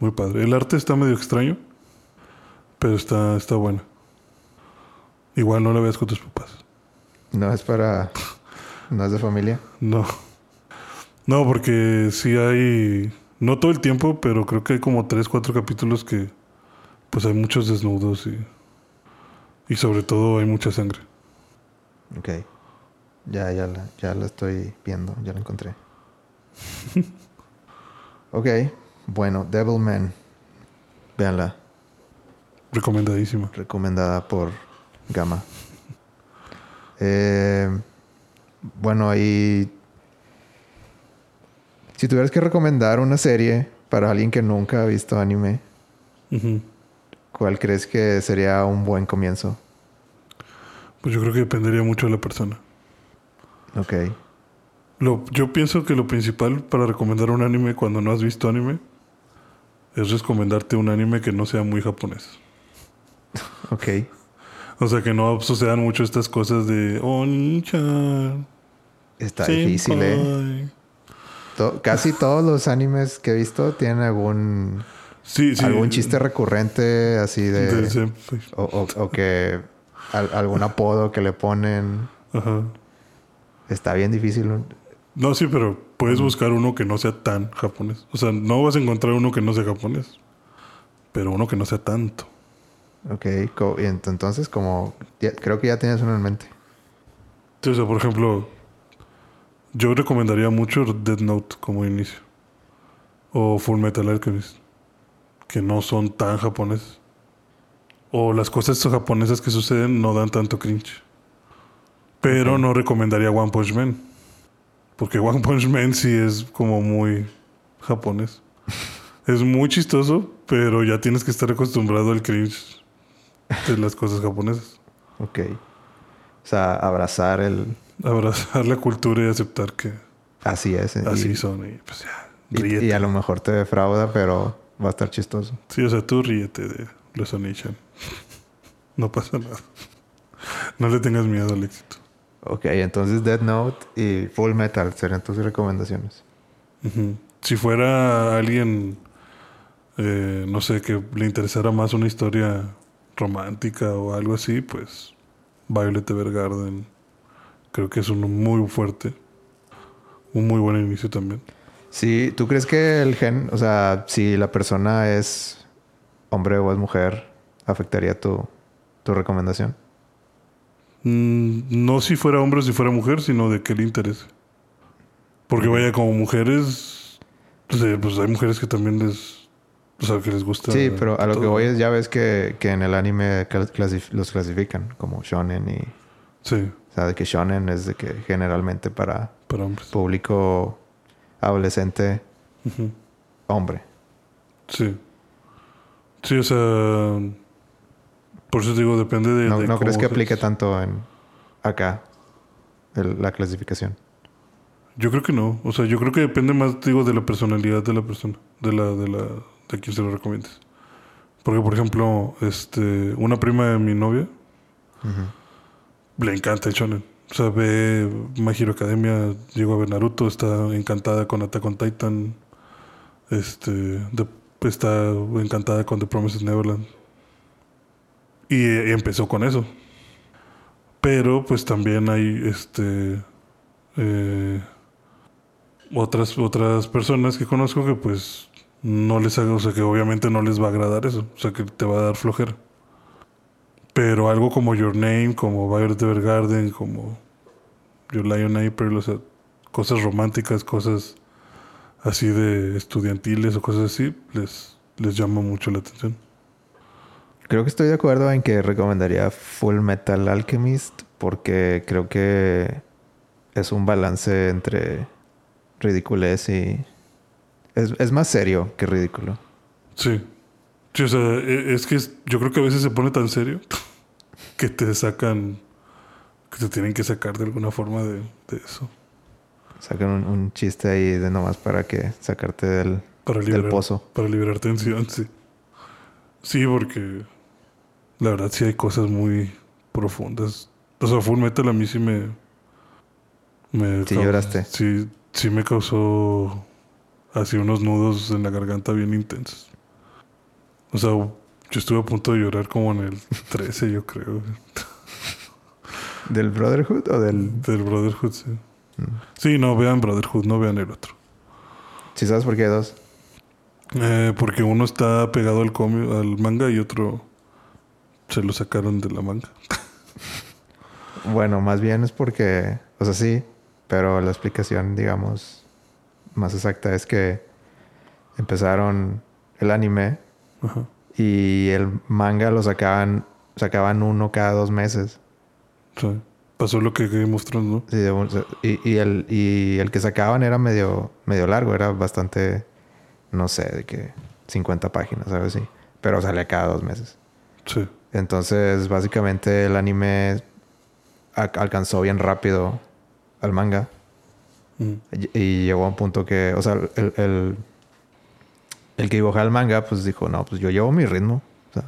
Speaker 2: muy padre. El arte está medio extraño, pero está, está bueno. Igual no la veas con tus papás.
Speaker 1: No es para... No es de familia.
Speaker 2: No. No, porque sí hay, no todo el tiempo, pero creo que hay como tres, cuatro capítulos que pues hay muchos desnudos y, y sobre todo hay mucha sangre.
Speaker 1: Ok. Ya, ya la, ya la estoy viendo. Ya la encontré. ok. Bueno, Devilman. Véanla.
Speaker 2: Recomendadísima.
Speaker 1: Recomendada por Gama. Eh, bueno, ahí... Si tuvieras que recomendar una serie para alguien que nunca ha visto anime. ¿cuál crees que sería un buen comienzo?
Speaker 2: Pues yo creo que dependería mucho de la persona.
Speaker 1: Ok.
Speaker 2: Lo, yo pienso que lo principal para recomendar un anime cuando no has visto anime es recomendarte un anime que no sea muy japonés.
Speaker 1: Ok.
Speaker 2: O sea, que no sucedan mucho estas cosas de Oni-chan.
Speaker 1: Está difícil, ¿eh?
Speaker 2: senpai".
Speaker 1: To- casi todos los animes que he visto tienen algún
Speaker 2: Sí, sí.
Speaker 1: algún chiste recurrente así de, o, o- o que al- algún apodo que le ponen
Speaker 2: Ajá.
Speaker 1: está bien difícil
Speaker 2: No, sí, pero puedes buscar uno que no sea tan japonés. O sea, no vas a encontrar uno que no sea japonés. Pero uno que no sea tanto.
Speaker 1: Ok y entonces como ya- creo que ya tienes uno en mente
Speaker 2: Sí, o sea, por ejemplo, yo recomendaría mucho Dead Note como inicio. O Full Metal Alchemist. Que no son tan japoneses. O las cosas japonesas que suceden no dan tanto cringe. Pero no recomendaría One Punch Man. Porque One Punch Man sí es como muy japonés. es muy chistoso, pero ya tienes que estar acostumbrado al cringe de las cosas japonesas.
Speaker 1: ok o sea abrazar el
Speaker 2: Abrazar la cultura y aceptar que
Speaker 1: así es y-
Speaker 2: así son. Y pues ya, ríete.
Speaker 1: y a lo mejor te defrauda pero va a estar chistoso
Speaker 2: Sí, o sea, tú ríete de los Onichan. No pasa nada. No le tengas miedo al éxito.
Speaker 1: ok entonces Dead Note y Full Metal serían tus recomendaciones.
Speaker 2: Si fuera alguien, eh, no sé, que le interesara más una historia romántica o algo así, pues Violet Evergarden creo que es uno muy fuerte. Un muy buen inicio también.
Speaker 1: Sí, ¿tú crees que el gen, o sea, si la persona es hombre o es mujer, afectaría tu, tu recomendación?
Speaker 2: Mm, no si fuera hombre o si fuera mujer, sino de qué le interese. Porque vaya, como mujeres, pues, eh, pues hay mujeres que también les, o sea, que les gusta.
Speaker 1: Sí, pero a lo que voy es, ya ves que, que en el anime clasif- los clasifican como shonen y...
Speaker 2: Sí,
Speaker 1: O sea, de que shonen es de que generalmente para
Speaker 2: para hombres.
Speaker 1: público adolescente hombre.
Speaker 2: Sí. Sí, o sea, por eso digo, depende de...
Speaker 1: ¿No,
Speaker 2: de
Speaker 1: no crees que
Speaker 2: seas.
Speaker 1: aplique tanto en acá el- la clasificación?
Speaker 2: Yo creo que no. O sea, yo creo que depende más, digo, de la personalidad de la persona, de la, de la, de quien se lo recomiendes. Porque, por ejemplo, este, una prima de mi novia le encanta el shonen. O sea, ve My Hero Academia, llegó a ver Naruto, está encantada con Attack on Titan. Este, de- está encantada con The Promised Neverland. Y, y empezó con eso. Pero pues también hay este eh, otras, otras personas que conozco que pues no les haga, o sea que obviamente no les va a agradar eso, o sea que te va a dar flojera. Pero algo como Your Name, como Violet Evergarden, como Your Lion April, o sea, cosas románticas, cosas así de estudiantiles o cosas así, les, les llama mucho la atención.
Speaker 1: Creo que estoy de acuerdo en que recomendaría Full Metal Alchemist porque creo que es un balance entre ridiculez y... Es, es más serio que ridículo.
Speaker 2: Sí. Sí, o sea, e- es que es- yo creo que a veces se pone tan serio que te sacan, que te tienen que sacar de alguna forma de, de eso.
Speaker 1: Sacan un, un chiste ahí de nomás para que sacarte del,
Speaker 2: Para
Speaker 1: del
Speaker 2: liberar,
Speaker 1: pozo.
Speaker 2: para liberar tensión, sí. Sí, porque la verdad sí hay cosas muy profundas. O sea, Full Metal a mí sí me... me
Speaker 1: Sí
Speaker 2: cau-
Speaker 1: lloraste.
Speaker 2: Sí, sí me causó así unos nudos en la garganta bien intensos. O sea, yo estuve a punto de llorar como en el 13, yo creo.
Speaker 1: ¿Del Brotherhood o del...?
Speaker 2: Del Brotherhood, sí.
Speaker 1: Mm.
Speaker 2: Sí, no vean Brotherhood, no vean el otro.
Speaker 1: ¿Sí sabes por qué hay dos?
Speaker 2: Eh, porque uno está pegado al, comi- al manga y otro se lo sacaron de la manga.
Speaker 1: Bueno, más bien es porque... O sea, sí. Pero la explicación, digamos, más exacta es que empezaron el anime
Speaker 2: Ajá.
Speaker 1: y el manga lo sacaban... Sacaban uno cada dos meses.
Speaker 2: Sea, pasó lo que ¿no?
Speaker 1: Sí, y, y el, y el que sacaban era medio, medio largo, era bastante, no sé, de que 50 páginas, algo así. Pero salía cada dos meses.
Speaker 2: Sí.
Speaker 1: Entonces, básicamente el anime alcanzó bien rápido al manga.
Speaker 2: Mm.
Speaker 1: Y, y llegó a un punto que, o sea, el, el, el que dibujaba el manga, pues dijo, no, pues yo llevo mi ritmo. O sea,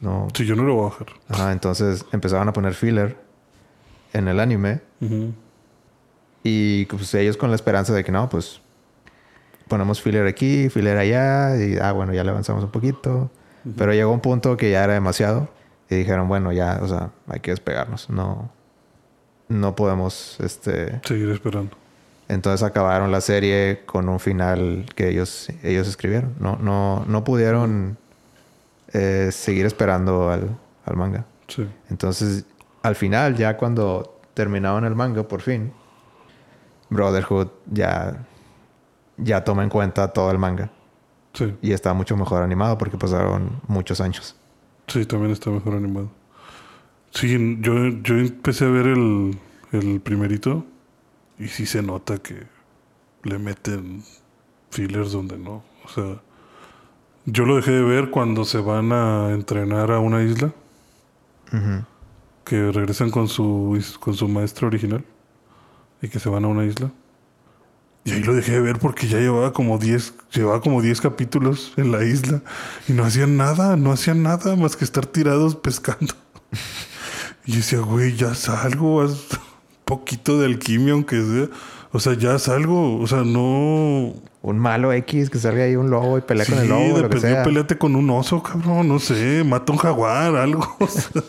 Speaker 1: no.
Speaker 2: Sí, yo no lo voy a bajar.
Speaker 1: Ajá, entonces empezaban a poner filler en el anime. Y pues ellos con la esperanza de que no, pues ponemos filler aquí, filler allá, y ah, bueno, ya le avanzamos un poquito. Pero llegó un punto que ya era demasiado y dijeron, bueno, ya, o sea, hay que despegarnos. No, no podemos, este.
Speaker 2: Seguir esperando.
Speaker 1: Entonces acabaron la serie con un final que ellos, ellos escribieron. No, no, no pudieron eh, seguir esperando al, al manga.
Speaker 2: Sí.
Speaker 1: Entonces, al final, ya cuando terminaban el manga, por fin, Brotherhood ya, ya toma en cuenta todo el manga.
Speaker 2: Sí.
Speaker 1: Y está mucho mejor animado porque pasaron muchos años.
Speaker 2: Sí, también está mejor animado. Sí, yo, yo empecé a ver el, el primerito y sí se nota que le meten fillers donde no. O sea, yo lo dejé de ver cuando se van a entrenar a una isla, que regresan con su, con su maestro original y que se van a una isla. Y ahí lo dejé de ver porque ya llevaba como 10, llevaba como 10 capítulos en la isla y no hacían nada, no hacían nada más que estar tirados pescando. Y decía, güey, ya salgo, un poquito de alquimia aunque sea. O sea, ya salgo, o sea, no...
Speaker 1: Un malo X que salga ahí un lobo y pelea con el
Speaker 2: Sí,
Speaker 1: lobo,
Speaker 2: de
Speaker 1: lo que
Speaker 2: perdido
Speaker 1: sea.
Speaker 2: peleate con un oso, cabrón, no sé, mata un jaguar, algo. O sea,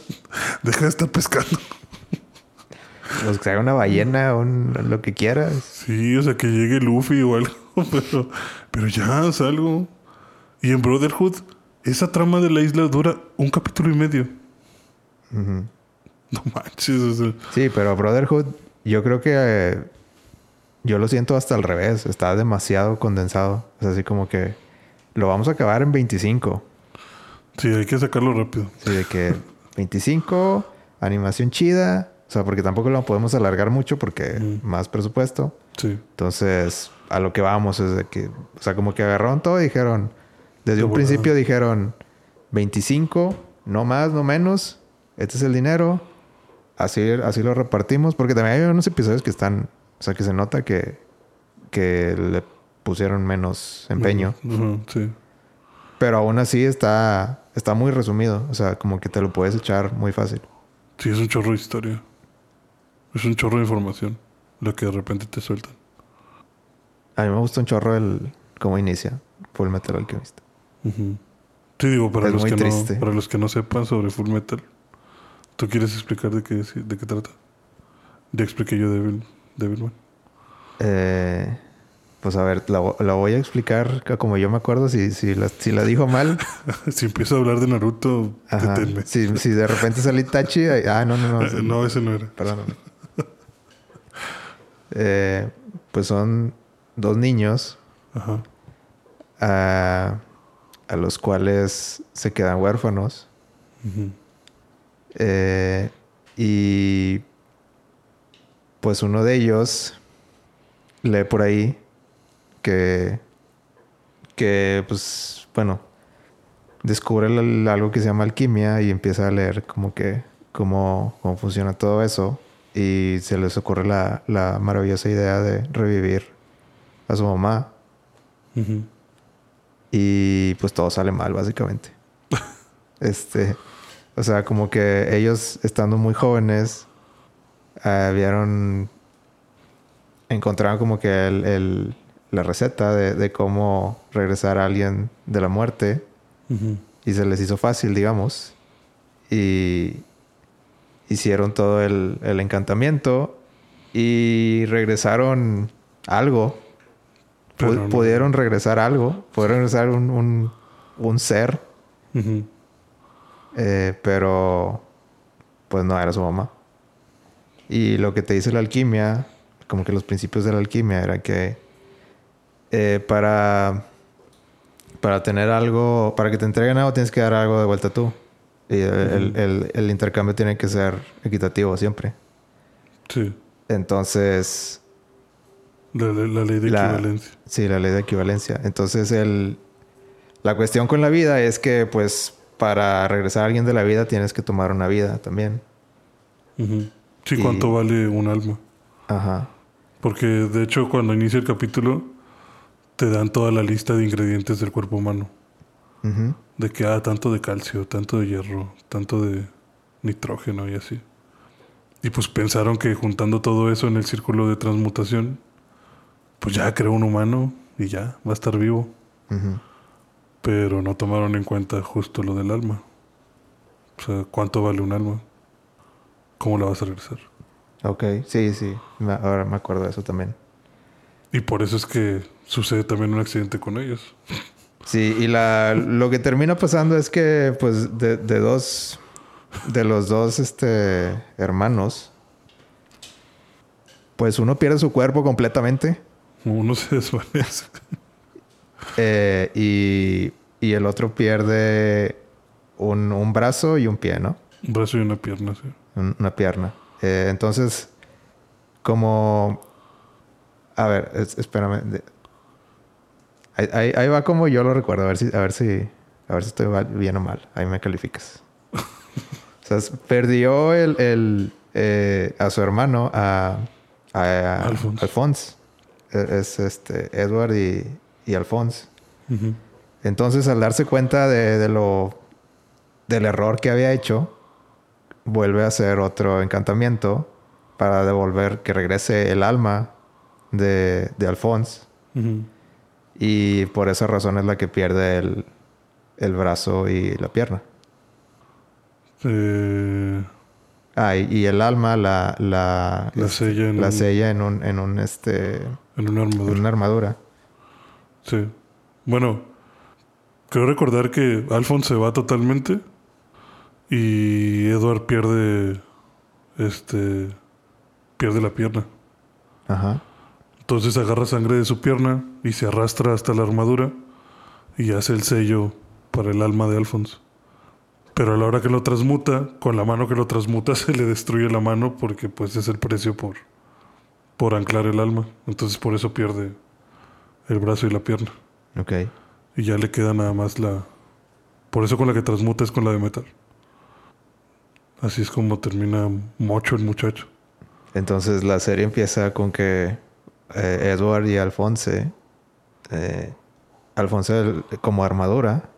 Speaker 2: deja de estar pescando.
Speaker 1: Pues que se haga una ballena un- lo que quieras.
Speaker 2: Sí, o sea, que llegue Luffy o algo, pero, pero ya salgo. Y en Brotherhood, esa trama de la isla dura un capítulo y medio.
Speaker 1: Ujú.
Speaker 2: No manches, o sea,
Speaker 1: Sí, pero Brotherhood, yo creo que eh, yo lo siento hasta al revés. Está demasiado condensado. Es así como que lo vamos a acabar en 25.
Speaker 2: sí, hay que sacarlo rápido.
Speaker 1: Sí, de que 25, animación chida. O sea, porque tampoco lo podemos alargar mucho porque
Speaker 2: Mm.
Speaker 1: más presupuesto.
Speaker 2: Sí,
Speaker 1: Entonces, a lo que vamos es de que, o sea, como que agarraron todo y dijeron, desde
Speaker 2: De
Speaker 1: un principio dijeron 25, no más, no menos. Este es el dinero. Así, así lo repartimos. Porque también hay unos episodios que están, o sea, que se nota que, que le pusieron menos empeño.
Speaker 2: Sí.
Speaker 1: Pero aún así está, está muy resumido. O sea, como que te lo puedes echar muy fácil.
Speaker 2: Sí, es un chorro de historia. Es un chorro de información. Lo que de repente te sueltan.
Speaker 1: A mí me gusta un chorro el cómo inicia Full Metal Alchemist.
Speaker 2: Ujú. Sí, digo, para
Speaker 1: Es
Speaker 2: los, que
Speaker 1: triste.
Speaker 2: no, para los que no sepan sobre Full Metal, ¿tú quieres explicar de qué, de qué trata? Ya expliqué yo Devil, Devilman.
Speaker 1: Eh, pues a ver, la, la voy a explicar ca- como yo me acuerdo. Si, si, la, si la dijo mal,
Speaker 2: si empiezo a hablar de Naruto, deténme.
Speaker 1: Si, si de repente salí Tachi, ay- ah, no, no, no.
Speaker 2: Eh, no, ese no era.
Speaker 1: Perdóname. Eh, pues son dos niños
Speaker 2: Ajá.
Speaker 1: a, a los cuales se quedan huérfanos.
Speaker 2: Ujú.
Speaker 1: Eh, y pues uno de ellos lee por ahí que, que pues bueno, descubre algo que se llama alquimia y empieza a leer como que cómo, cómo funciona todo eso. Y se les ocurre la, la maravillosa idea de revivir a su mamá. Y pues todo sale mal, básicamente. este, o sea, como que ellos estando muy jóvenes, eh, vieron, encontraron como que el, el- la receta de, de cómo regresar a alguien de la muerte y se les hizo fácil, digamos. Y hicieron todo el, el encantamiento y regresaron algo.
Speaker 2: No.
Speaker 1: Pudieron regresar algo, pudieron regresar un, un, un ser,
Speaker 2: Ujú.
Speaker 1: Eh, pero pues no era su mamá. Y lo que te dice la alquimia, como que los principios de la alquimia era que eh, para, para tener algo, para que te entreguen algo tienes que dar algo de vuelta tú. Y el, el- el- el intercambio tiene que ser equitativo siempre.
Speaker 2: Sí.
Speaker 1: Entonces,
Speaker 2: La, la- la ley de
Speaker 1: La-
Speaker 2: equivalencia.
Speaker 1: Sí, la ley de equivalencia. Entonces, el, la cuestión con la vida es que, pues, para regresar a alguien de la vida tienes que tomar una vida también.
Speaker 2: Sí,
Speaker 1: Y-
Speaker 2: ¿cuánto vale un alma?
Speaker 1: Ajá.
Speaker 2: Porque de hecho cuando inicia el capítulo te dan toda la lista de ingredientes del cuerpo humano. De que, ah, tanto de calcio, tanto de hierro, tanto de nitrógeno y así. Y pues pensaron que juntando todo eso en el círculo de transmutación, pues ya creó un humano y ya, va a estar vivo.
Speaker 1: Ujú.
Speaker 2: Pero no tomaron en cuenta justo lo del alma. O sea, ¿cuánto vale un alma? ¿Cómo la vas a regresar?
Speaker 1: Ok, sí, sí. Ahora me acuerdo de eso también.
Speaker 2: Y por eso es que sucede también un accidente con ellos.
Speaker 1: Sí, y la, lo que termina pasando es que, pues, de, de dos, de los dos, este, hermanos, pues uno pierde su cuerpo completamente
Speaker 2: Uno se desvanece.
Speaker 1: Eh, y, y el otro pierde un, un brazo y un pie, ¿no?
Speaker 2: Un brazo y una pierna, sí.
Speaker 1: Un- una pierna. Eh, entonces, como... A ver, es- espérame. Ahí, ahí- ahí va como yo lo recuerdo. A ver si, a ver si, a ver si estoy bien o mal. Ahí me calificas. o sea, perdió el, el, eh, a su hermano, a, a,
Speaker 2: Alphonse.
Speaker 1: Alphonse. E- Es, este Edward y, y Alphonse. Entonces, al darse cuenta de, de lo del error que había hecho, vuelve a hacer otro encantamiento para devolver que regrese el alma de, de Alphonse. Y por esa razón es la que pierde el, el brazo y la pierna.
Speaker 2: Eh,
Speaker 1: Ah, y, y el alma la, la,
Speaker 2: La sella en
Speaker 1: la
Speaker 2: un-
Speaker 1: sella en un, en un este
Speaker 2: en una
Speaker 1: en
Speaker 2: armadura.
Speaker 1: una armadura.
Speaker 2: Sí. Bueno, creo recordar que Alphonse se va totalmente y Edward pierde este pierde la pierna.
Speaker 1: Ajá.
Speaker 2: Entonces agarra sangre de su pierna y se arrastra hasta la armadura y hace el sello para el alma de Alphonse. Pero a la hora que lo transmuta, con la mano que lo transmuta se le destruye la mano porque pues es el precio por por anclar el alma. Entonces por eso pierde el brazo y la pierna.
Speaker 1: Ok.
Speaker 2: Y ya le queda nada más la... Por eso con la que transmuta es con la de metal. Así es como termina mocho el muchacho.
Speaker 1: Entonces la serie empieza con que eh, Edward y Alphonse, eh, Alphonse el- como armadura.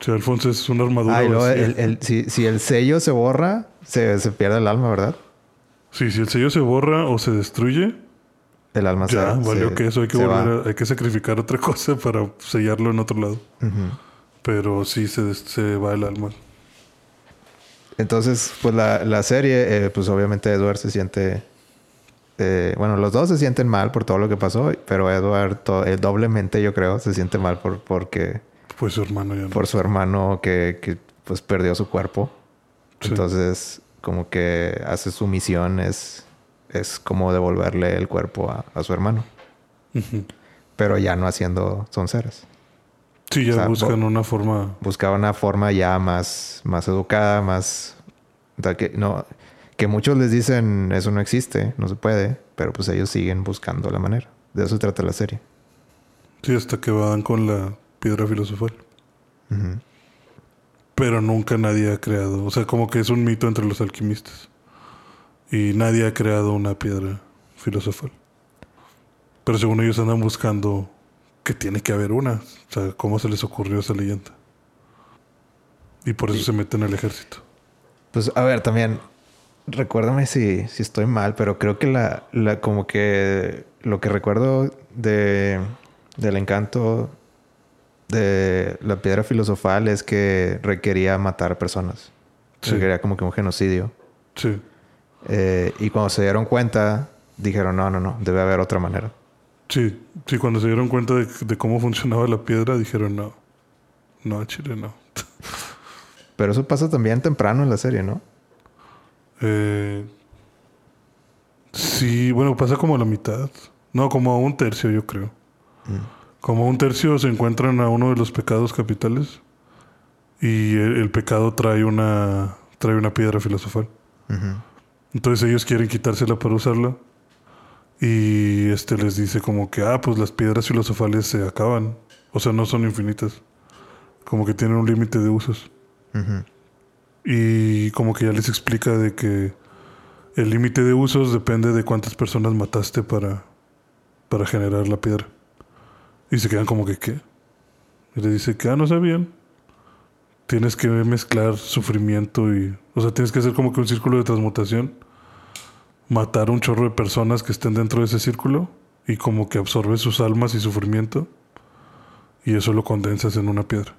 Speaker 2: Si Alfonso es una armadura
Speaker 1: Ah, y luego
Speaker 2: vacía.
Speaker 1: el- el- si, si el sello se borra, se, se pierde el alma, ¿verdad?
Speaker 2: Sí, si el sello se borra o se destruye,
Speaker 1: El alma
Speaker 2: ya,
Speaker 1: se
Speaker 2: valió
Speaker 1: se-
Speaker 2: que eso hay que volver a- hay que sacrificar otra cosa para sellarlo en otro lado.
Speaker 1: Ujú.
Speaker 2: Pero sí se, se va el alma.
Speaker 1: Entonces, pues la, la serie, eh, pues obviamente Edward se siente... eh, bueno, los dos se sienten mal por todo lo que pasó, pero Edward eh, doblemente, yo creo, se siente mal por, porque,
Speaker 2: Pues su hermano ya no.
Speaker 1: por su hermano que, que, pues perdió su cuerpo.
Speaker 2: Sí.
Speaker 1: Entonces, como que hace su misión es, es como devolverle el cuerpo a, a su hermano, pero ya no haciendo sonceras.
Speaker 2: Sí, ya
Speaker 1: O sea,
Speaker 2: buscan una forma.
Speaker 1: buscaba una forma ya más, más educada, más... o sea, que, no, que muchos les dicen eso no existe, no se puede, pero pues ellos siguen buscando la manera. De eso se trata la serie.
Speaker 2: Sí, hasta que van con la piedra filosofal. Pero nunca nadie ha creado. O sea, como que es un mito entre los alquimistas. Y nadie ha creado una piedra filosofal. Pero según ellos andan buscando que tiene que haber una. O sea, ¿cómo se les ocurrió esa leyenda? Y por eso se meten al ejército.
Speaker 1: Pues a ver, también, recuérdame si, si estoy mal, pero creo que la, la como que lo que recuerdo de, del encanto de la piedra filosofal es que requería matar personas.
Speaker 2: Sí.
Speaker 1: Requería como que un genocidio.
Speaker 2: Sí.
Speaker 1: Eh, y cuando se dieron cuenta, dijeron, no, no, no, debe haber otra manera.
Speaker 2: Sí, sí, cuando se dieron cuenta de, de cómo funcionaba la piedra, dijeron no. No, Chile no.
Speaker 1: Pero eso pasa también temprano en la serie, ¿no?
Speaker 2: Eh, sí, bueno, pasa como a la mitad. No, como a un tercio, yo creo. Como a un tercio se encuentran a uno de los pecados capitales y el, el pecado trae una trae una piedra filosofal.
Speaker 1: Ujú.
Speaker 2: Entonces ellos quieren quitársela para usarla y este les dice como que ah, pues las piedras filosofales se acaban, o sea, no son infinitas. Como que tienen un límite de usos. Y como que ya les explica de que el límite de usos depende de cuántas personas mataste para, para generar la piedra. Y se quedan como que, ¿qué? Y le dice que, ah, no sabían. Tienes que mezclar sufrimiento y... O sea, tienes que hacer como que un círculo de transmutación. Matar un chorro de personas que estén dentro de ese círculo. Y como que absorbes sus almas y sufrimiento. Y eso lo condensas en una piedra.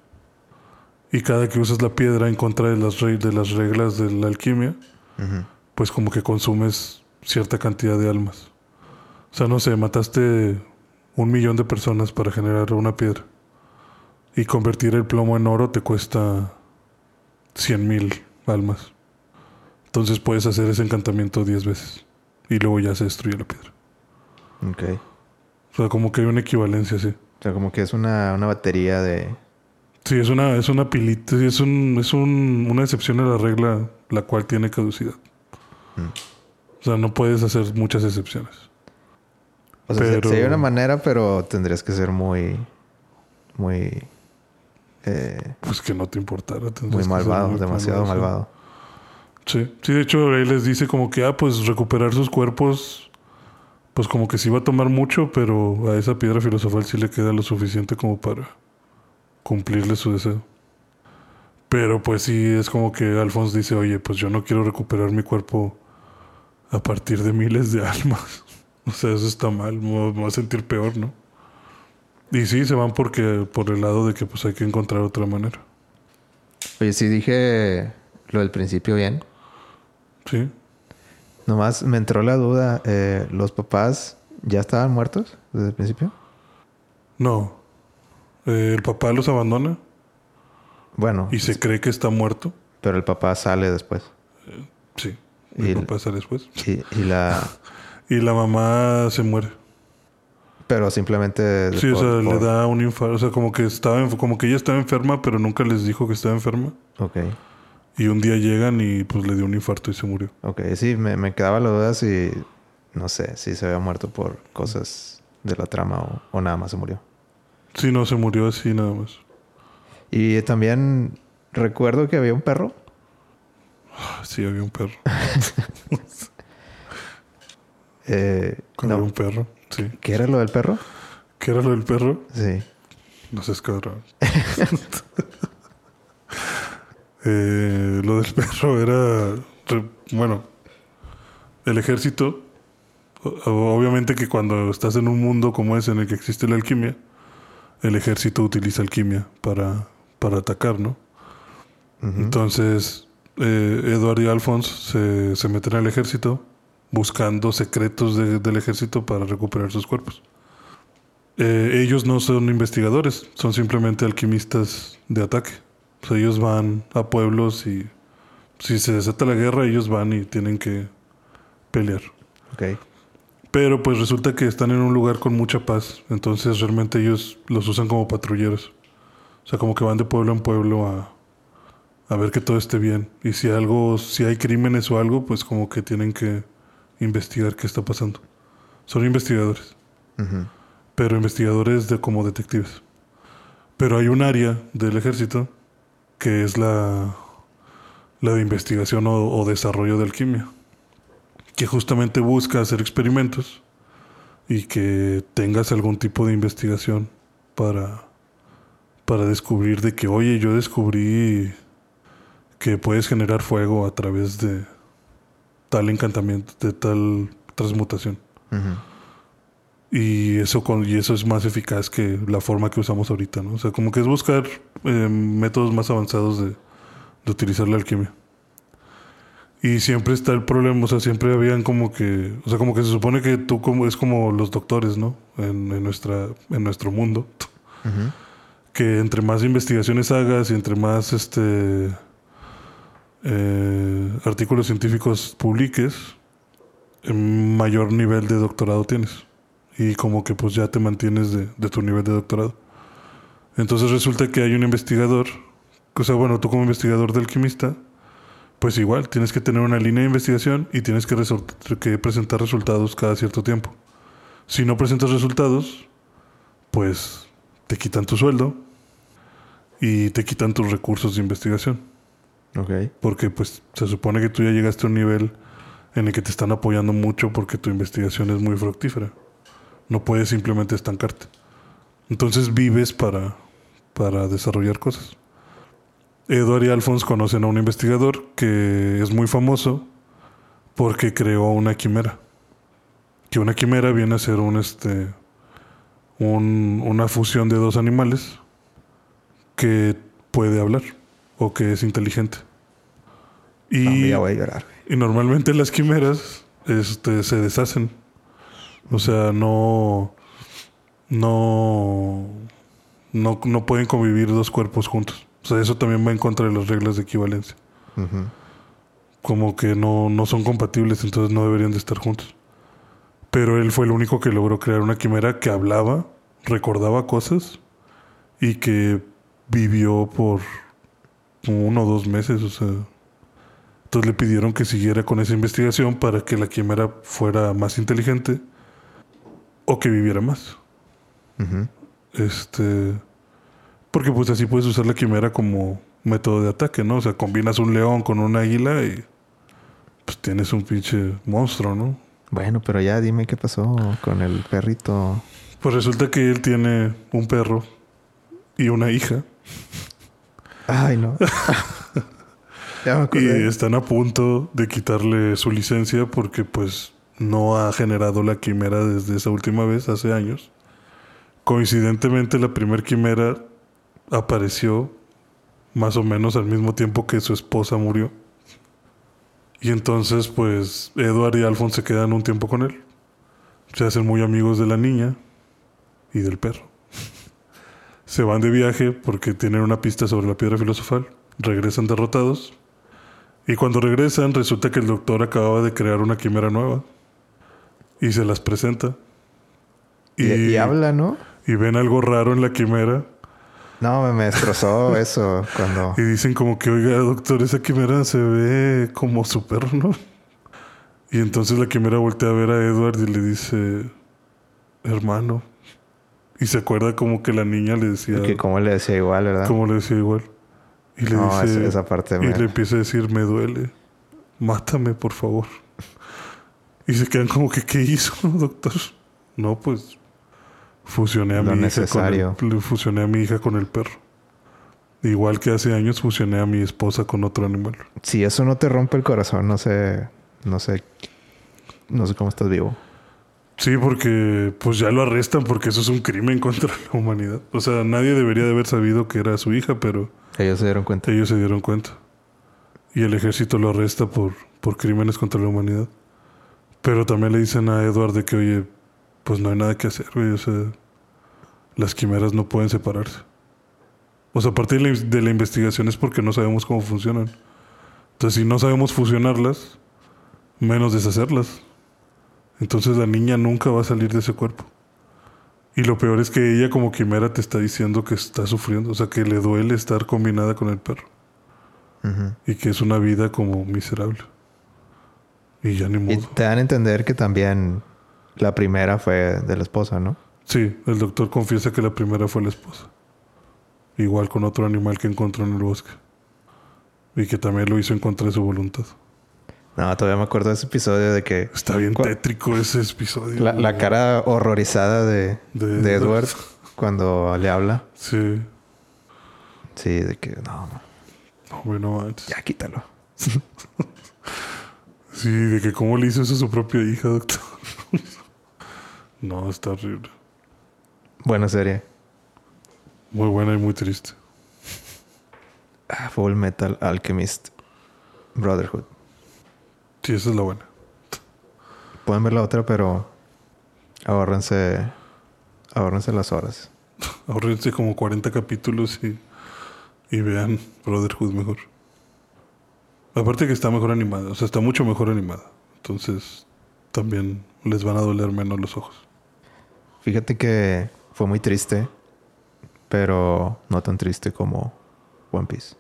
Speaker 2: Y cada que usas la piedra en contra de las, re- de las reglas de la alquimia, pues como que consumes cierta cantidad de almas. O sea, no sé, mataste un millón de personas para generar una piedra. Y convertir el plomo en oro te cuesta 100 mil almas. Entonces puedes hacer ese encantamiento 10 veces. Y luego ya se destruye la piedra.
Speaker 1: Ok.
Speaker 2: O sea, como que hay una equivalencia así.
Speaker 1: O sea, como que es una, una batería de...
Speaker 2: Sí, es una, es una pilita, sí, es, un, es un, una excepción a la regla la cual tiene caducidad. O sea, no puedes hacer muchas excepciones.
Speaker 1: O sea,
Speaker 2: Pero-
Speaker 1: sí hay una manera, pero tendrías que ser muy... Muy... eh,
Speaker 2: Pues que no te importara.
Speaker 1: muy malvado,
Speaker 2: muy
Speaker 1: demasiado
Speaker 2: sí.
Speaker 1: malvado.
Speaker 2: Sí. sí, de hecho ahí les dice como que, ah, pues recuperar sus cuerpos, pues como que sí va a tomar mucho, pero a esa piedra filosofal sí le queda lo suficiente como para cumplirle su deseo. Pero pues sí, es como que Alphonse dice, oye, pues yo no quiero recuperar mi cuerpo a partir de miles de almas. O sea, eso está mal, me voy a sentir peor, ¿no? Y sí, se van porque por el lado de que pues hay que encontrar otra manera.
Speaker 1: Oye, sí dije lo del principio bien.
Speaker 2: Sí.
Speaker 1: Nomás me entró la duda. eh, ¿Los papás ya estaban muertos desde el principio?
Speaker 2: No. Eh, el papá los abandona
Speaker 1: Bueno,
Speaker 2: y se cree que está muerto.
Speaker 1: pero el papá sale después.
Speaker 2: Sí.
Speaker 1: Y
Speaker 2: El
Speaker 1: el-
Speaker 2: papá sale después.
Speaker 1: Y, y la...
Speaker 2: Y la mamá se muere.
Speaker 1: Pero simplemente...
Speaker 2: Sí, o sea,
Speaker 1: por-
Speaker 2: le da un infarto. O sea, como que estaba como que ella estaba enferma, pero nunca les dijo que estaba enferma.
Speaker 1: Ok,
Speaker 2: Y un día llegan y pues le dio un infarto y se murió.
Speaker 1: ok. Sí, me, me quedaba la duda si... No sé, si se había muerto por cosas de la trama o, o nada más se murió.
Speaker 2: Sí, no, se murió así nada más.
Speaker 1: Y también recuerdo que había un perro.
Speaker 2: Ah, Sí, había un perro.
Speaker 1: Eh,
Speaker 2: Había
Speaker 1: no,
Speaker 2: un perro. Sí.
Speaker 1: ¿Qué era lo del perro?
Speaker 2: ¿Qué era lo del perro?
Speaker 1: Sí.
Speaker 2: No sé, cabrón. Eh, lo del perro era. Bueno, el ejército. Obviamente que cuando estás en un mundo como ese en el que existe la alquimia, el ejército utiliza alquimia para, para atacar, ¿no? Entonces, eh, Edward y Alphonse se, se, meten al ejército buscando secretos del ejército para recuperar sus cuerpos. Eh, ellos no son investigadores, son simplemente alquimistas de ataque. Sea, ellos van a pueblos y si se desata la guerra, ellos van y tienen que pelear.
Speaker 1: Okay.
Speaker 2: Pero pues resulta que están en un lugar con mucha paz, entonces realmente ellos los usan como patrulleros. O sea, como que van de pueblo en pueblo a, a ver que todo esté bien. Y si algo, si hay crímenes o algo, pues como que tienen que investigar qué está pasando. Son investigadores. Pero investigadores de como detectives. Pero hay un área del ejército que es la, la de investigación o, desarrollo de alquimia. Que justamente busca hacer experimentos y que tengas algún tipo de investigación para, para descubrir de que, oye, yo descubrí que puedes generar fuego a través de tal encantamiento, de tal transmutación. Y eso con, y eso es más eficaz que la forma que usamos ahorita, ¿no? O sea, como que es buscar eh, métodos más avanzados de, de, utilizar la alquimia. Y siempre está el problema, o sea, siempre habían como que, o sea, como que se supone que tú como es como los doctores, ¿no? En, en nuestra, en nuestro mundo. Que entre más investigaciones hagas y entre más este eh, artículos científicos publiques, mayor nivel de doctorado tienes. Y como que pues ya te mantienes de, tu nivel de doctorado. Entonces resulta que hay un investigador, o sea, bueno, tú como investigador de alquimista, pues igual tienes que tener una línea de investigación y tienes que, que presentar resultados cada cierto tiempo. Si no presentas resultados, pues te quitan tu sueldo y te quitan tus recursos de investigación. Porque pues se supone que tú ya llegaste a un nivel en el que te están apoyando mucho porque tu investigación es muy fructífera. No puedes simplemente estancarte. Entonces vives para, para desarrollar cosas. Edward y Alphonse conocen a un investigador que es muy famoso porque creó una quimera. Que una quimera viene a ser un este un, una fusión de dos animales que puede hablar o que es inteligente. Y, y normalmente las quimeras este, se deshacen. O sea, no, no, no, no pueden convivir dos cuerpos juntos. O sea, eso también va en contra de las reglas de equivalencia. Como que no, no son compatibles, entonces no deberían de estar juntos. Pero él fue el único que logró crear una quimera que hablaba, recordaba cosas y que vivió por uno o dos meses, o sea. Entonces le pidieron que siguiera con esa investigación para que la quimera fuera más inteligente o que viviera más. Este. Porque pues así puedes usar la quimera como método de ataque, ¿no? O sea, combinas un león con un águila y pues tienes un pinche monstruo, ¿no?
Speaker 1: Bueno, pero ya dime qué pasó con el perrito.
Speaker 2: Pues resulta que él tiene un perro y una hija.
Speaker 1: Ay, no.
Speaker 2: y están a punto de quitarle su licencia porque pues no ha generado la quimera desde esa última vez, hace años. Coincidentemente la primer quimera apareció más o menos al mismo tiempo que su esposa murió. Y entonces pues Edward y Alphonse se quedan un tiempo con él. Se hacen muy amigos de la niña y del perro se van de viaje porque tienen una pista sobre la piedra filosofal, regresan derrotados y cuando regresan resulta que el doctor acababa de crear una quimera nueva y se las presenta.
Speaker 1: Y, habla, ¿no?
Speaker 2: Y ven algo raro en la quimera.
Speaker 1: No, me destrozó eso cuando...
Speaker 2: Y dicen como que, oiga, doctor, esa quimera se ve como su perro, ¿no? Y entonces la quimera voltea a ver a Edward y le dice, hermano, y se acuerda como que la niña le decía...
Speaker 1: Que como le decía igual, ¿verdad?
Speaker 2: Como le decía igual. Y le
Speaker 1: no, dice... Esa parte
Speaker 2: y le empieza a decir, me duele. Mátame, por favor. Y se quedan como que, ¿qué hizo, doctor? No, pues... Fusioné a mi hija con el, fusioné a mi hija con el perro. Igual que hace años fusioné a mi esposa con otro animal.
Speaker 1: Si eso no te rompe el corazón, no sé... No sé... No sé cómo estás vivo.
Speaker 2: Sí, porque pues ya lo arrestan porque eso es un crimen contra la humanidad. O sea, nadie debería de haber sabido que era su hija, pero
Speaker 1: Ellos se dieron cuenta.
Speaker 2: ellos se dieron cuenta. Y el ejército lo arresta por, por crímenes contra la humanidad. Pero también le dicen a Edward de que, oye, pues no hay nada que hacer, güey. O sea, las quimeras no pueden separarse. O sea, de la, de la investigación es porque no sabemos cómo funcionan. Entonces, si no sabemos fusionarlas, menos deshacerlas. Entonces la niña nunca va a salir de ese cuerpo. Y lo peor es que ella como quimera te está diciendo que está sufriendo, o sea, que le duele estar combinada con el perro. Y que es una vida como miserable. Y ya ni
Speaker 1: Y
Speaker 2: modo.
Speaker 1: te dan a entender que también la primera fue de la esposa, ¿no?
Speaker 2: Sí, el doctor confiesa que la primera fue la esposa. Igual con otro animal que encontró en el bosque. Y que también lo hizo en contra de su voluntad.
Speaker 1: No, todavía me acuerdo de ese episodio de que
Speaker 2: Está bien tétrico ese episodio.
Speaker 1: la, la cara horrorizada de,
Speaker 2: De-
Speaker 1: de Edward cuando le habla.
Speaker 2: Sí.
Speaker 1: Sí, de que no,
Speaker 2: No, güey, no manches.
Speaker 1: ya quítalo.
Speaker 2: Sí, de que cómo le hizo eso a su propia hija, doctor. no, está horrible.
Speaker 1: Buena serie.
Speaker 2: Muy buena y muy triste.
Speaker 1: Ah, Full Metal Alchemist Brotherhood.
Speaker 2: Sí, esa es la buena.
Speaker 1: Pueden ver la otra, pero ahórrense, ahórrense las horas.
Speaker 2: Ahorrense como 40 capítulos y, y vean Brotherhood mejor. Aparte que está mejor animada, o sea, está mucho mejor animada. Entonces, también les van a doler menos los ojos.
Speaker 1: Fíjate que fue muy triste, pero no tan triste como One Piece.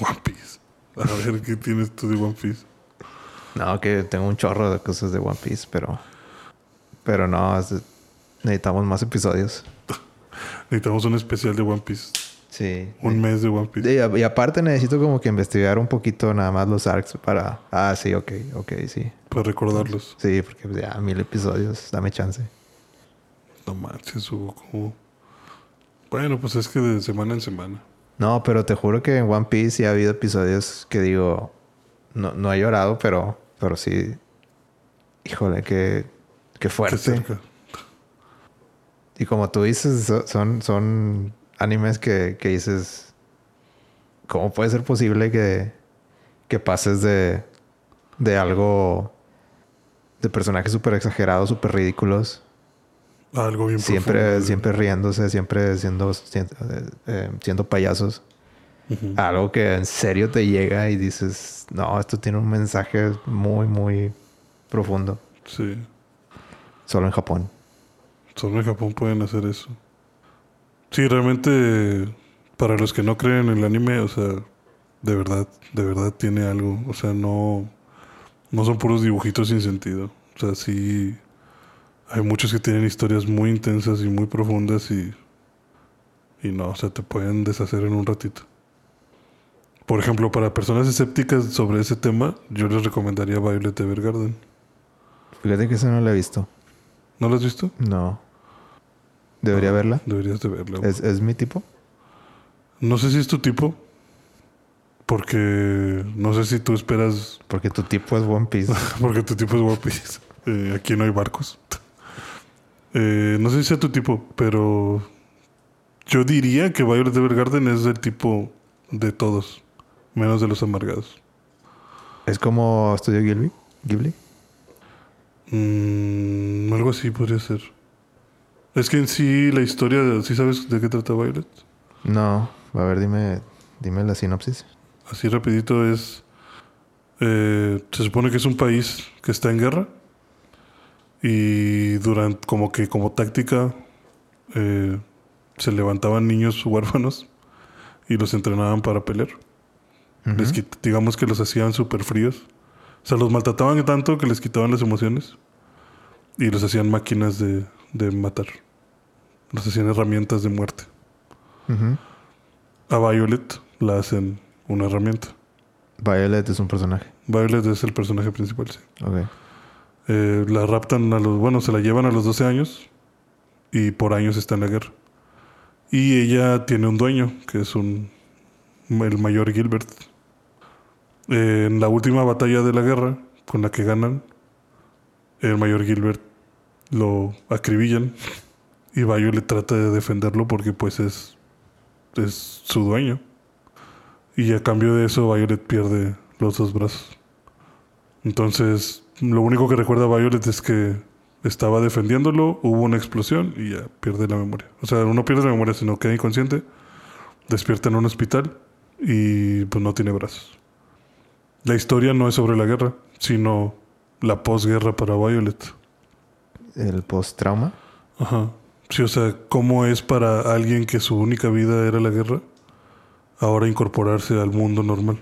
Speaker 2: One Piece. A ver, ¿qué tienes tú de One Piece?
Speaker 1: No, que tengo un chorro de cosas de One Piece, pero. Pero no, es- necesitamos más episodios.
Speaker 2: Necesitamos un especial de One Piece.
Speaker 1: Sí.
Speaker 2: Un mes de One Piece.
Speaker 1: Y, aparte necesito como que investigar un poquito nada más los arcs para... Ah, sí, ok, ok, sí.
Speaker 2: Para recordarlos.
Speaker 1: Sí, porque pues, ya mil episodios, dame chance.
Speaker 2: No manches, Hugo, ¿cómo? Bueno, pues es que de semana en semana.
Speaker 1: No, pero te juro que en One Piece sí ha habido episodios que digo... No, no he llorado, pero, pero sí... Híjole, qué, qué
Speaker 2: Qué
Speaker 1: fuerte.
Speaker 2: cerca.
Speaker 1: Y como tú dices, so- son, son animes que, que dices... ¿Cómo puede ser posible que, que pases de, de algo... De personajes súper exagerados, súper ridículos.
Speaker 2: Algo bien
Speaker 1: Siempre,
Speaker 2: profundo.
Speaker 1: siempre riéndose, siempre siendo, siendo, eh, eh, siendo payasos.
Speaker 2: Ujú.
Speaker 1: Algo que en serio te llega y dices, no, esto tiene un mensaje muy, muy profundo.
Speaker 2: Sí.
Speaker 1: Solo en Japón.
Speaker 2: Solo en Japón pueden hacer eso. Sí, realmente, para los que no creen en el anime, o sea, de verdad, de verdad tiene algo. O sea, no, no son puros dibujitos sin sentido. O sea, sí, hay muchos que tienen historias muy intensas y muy profundas y, y no, o sea, te pueden deshacer en un ratito. Por ejemplo, para personas escépticas sobre ese tema, yo les recomendaría Violet Evergarden.
Speaker 1: Fíjate que eso no lo he visto.
Speaker 2: ¿No lo has visto?
Speaker 1: No. ¿Debería verla?
Speaker 2: Deberías de verla.
Speaker 1: ¿Es, ¿Es mi tipo?
Speaker 2: No sé si es tu tipo. Porque no sé si tú esperas.
Speaker 1: Porque tu tipo es One Piece.
Speaker 2: Porque tu tipo es One Piece. Eh, aquí no hay barcos. Eh, no sé si sea tu tipo, pero yo diría que Violet Evergarden es el tipo de todos, menos de los amargados.
Speaker 1: ¿Es como Estudio Ghibli? ¿Ghibli?
Speaker 2: Mm, algo así podría ser. Es que en sí la historia, ¿sí sabes de qué trata Violet?
Speaker 1: No. A ver, dime, dime la sinopsis.
Speaker 2: Así rapidito es... eh, se supone que es un país que está en guerra y durante como que como táctica eh, se levantaban niños huérfanos y los entrenaban para pelear. Les digamos que los hacían súper fríos. O sea, los maltrataban tanto que les quitaban las emociones y los hacían máquinas de, de matar. Los hacían herramientas de muerte. A Violet la hacen una herramienta.
Speaker 1: Violet es un personaje.
Speaker 2: Violet es el personaje principal, sí.
Speaker 1: Ok.
Speaker 2: Eh, la raptan a los... Bueno, se la llevan a los 12 años y por años está en la guerra. Y ella tiene un dueño, que es un... El mayor Gilbert. Eh, en la última batalla de la guerra, con la que ganan, el mayor Gilbert lo acribillan y Violet trata de defenderlo porque pues es, es su dueño. Y a cambio de eso Violet pierde los dos brazos. Entonces, lo único que recuerda Violet es que estaba defendiéndolo, hubo una explosión y ya pierde la memoria. O sea, no pierde la memoria, sino queda inconsciente, despierta en un hospital y pues no tiene brazos. La historia no es sobre la guerra, sino la posguerra para Violet.
Speaker 1: El post-trauma.
Speaker 2: Ajá. Sí, o sea, cómo es para alguien que su única vida era la guerra, ahora incorporarse al mundo normal.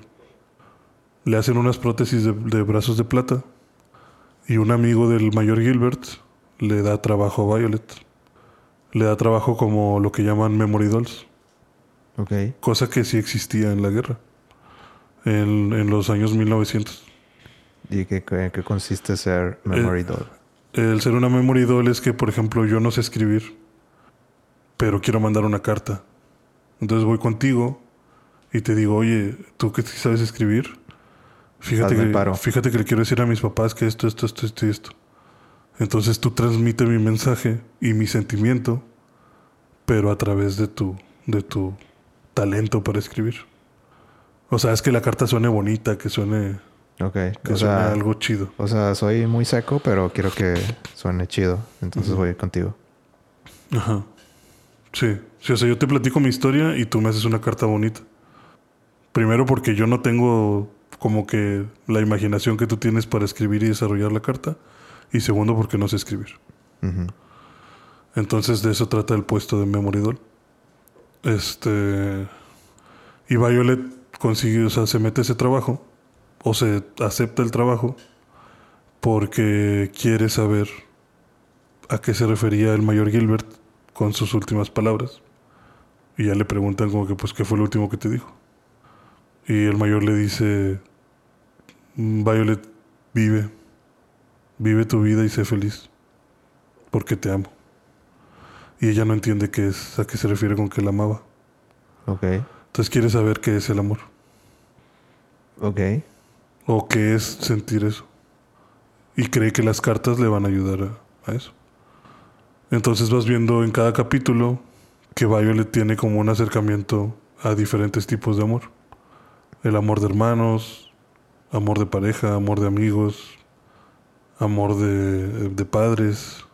Speaker 2: Le hacen unas prótesis de, de brazos de plata y un amigo del mayor Gilbert le da trabajo a Violet. Le da trabajo como lo que llaman memory dolls.
Speaker 1: Ok.
Speaker 2: Cosa que sí existía en la guerra. En, en los años 1900.
Speaker 1: ¿Y qué, qué- qué consiste ser memory
Speaker 2: Eh,
Speaker 1: doll?
Speaker 2: El ser una memory doll es que, por ejemplo, yo no sé escribir, pero quiero mandar una carta. Entonces voy contigo y te digo, oye, tú que sí sabes escribir, fíjate
Speaker 1: Hazme el
Speaker 2: que,
Speaker 1: paro.
Speaker 2: fíjate que le quiero decir a mis papás que esto, esto, esto, esto y esto. Entonces tú transmite mi mensaje y mi sentimiento, pero a través de tu, de tu talento para escribir. O sea, es que la carta suene bonita, que suene,
Speaker 1: Ok.
Speaker 2: que
Speaker 1: O
Speaker 2: suene
Speaker 1: sea,
Speaker 2: algo chido.
Speaker 1: o sea, soy muy seco, pero quiero que suene chido. Entonces voy contigo.
Speaker 2: Ajá. Sí. sí. O sea, yo te platico mi historia y tú me haces una carta bonita. Primero porque yo no tengo como que la imaginación que tú tienes para escribir y desarrollar la carta. Y segundo porque no sé escribir. Entonces de eso trata el puesto de Memory Doll. Este... Y Violet consigue, o sea, se mete a ese trabajo. O se acepta el trabajo. Porque quiere saber a qué se refería el mayor Gilbert con sus últimas palabras. Y ya le preguntan como que, pues, ¿qué fue lo último que te dijo? Y el mayor le dice, "Mm, Violet, vive. Vive tu vida y sé feliz. Porque te amo. Y ella no entiende qué es, a qué se refiere con que la amaba.
Speaker 1: Ok.
Speaker 2: Entonces quiere saber qué es el amor.
Speaker 1: Ok.
Speaker 2: O qué es sentir eso. Y cree que las cartas le van a ayudar a, a eso. Entonces vas viendo en cada capítulo que Violet tiene como un acercamiento a diferentes tipos de amor. El amor de hermanos, amor de pareja, amor de amigos, amor de, de padres,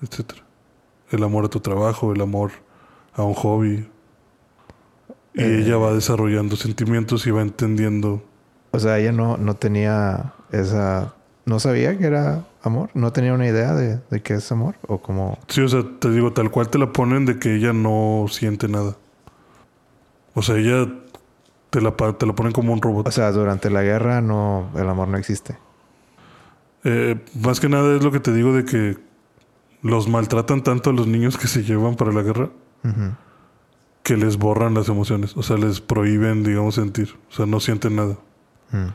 Speaker 2: etc. El amor a tu trabajo, el amor a un hobby. Y
Speaker 1: Eh.
Speaker 2: ella va desarrollando sentimientos y va entendiendo
Speaker 1: O sea, ella no, no tenía esa... No sabía que era amor. No tenía una idea de, de qué es amor. O como...
Speaker 2: Sí, o sea, te digo, tal cual te la ponen de que ella no siente nada. O sea, ella te la, te la ponen como un robot.
Speaker 1: O sea, durante la guerra no... El amor no existe.
Speaker 2: Eh, más que nada es lo que te digo de que los maltratan tanto a los niños que se llevan para la guerra que les borran las emociones. O sea, les prohíben, digamos, sentir. O sea, no sienten nada.
Speaker 1: Mm.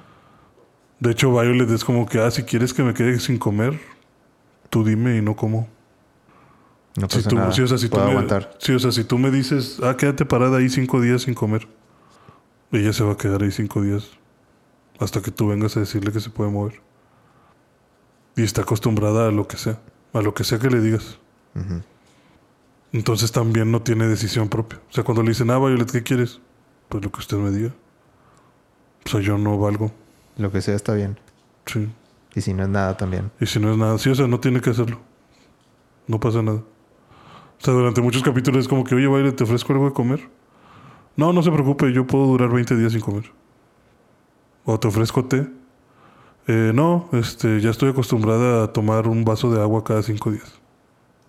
Speaker 2: De hecho, Violet es como que, ah, si quieres que me quede sin comer, tú dime y no como.
Speaker 1: No
Speaker 2: Si
Speaker 1: pasa
Speaker 2: tú,
Speaker 1: nada.
Speaker 2: sí, o sea, si tú me,
Speaker 1: aguantar.
Speaker 2: o sea, si tú me dices, ah, quédate parada ahí cinco días sin comer, ella se va a quedar ahí cinco días hasta que tú vengas a decirle que se puede mover. Y está acostumbrada a lo que sea, a lo que sea que le digas. Entonces también no tiene decisión propia. O sea, cuando le dicen, ah, Violet, ¿qué quieres? Pues lo que usted me diga. O sea, yo no valgo.
Speaker 1: Lo que sea está bien.
Speaker 2: Sí.
Speaker 1: Y si no es nada también.
Speaker 2: Y si no es nada, sí, o sea, no tiene que hacerlo. No pasa nada. O sea, durante muchos capítulos es como que, oye, Violet, ¿te ofrezco algo de comer? No, no se preocupe, yo puedo durar 20 días sin comer. O te ofrezco té. "Eh, no, este, ya estoy acostumbrada a tomar un vaso de agua cada cinco días.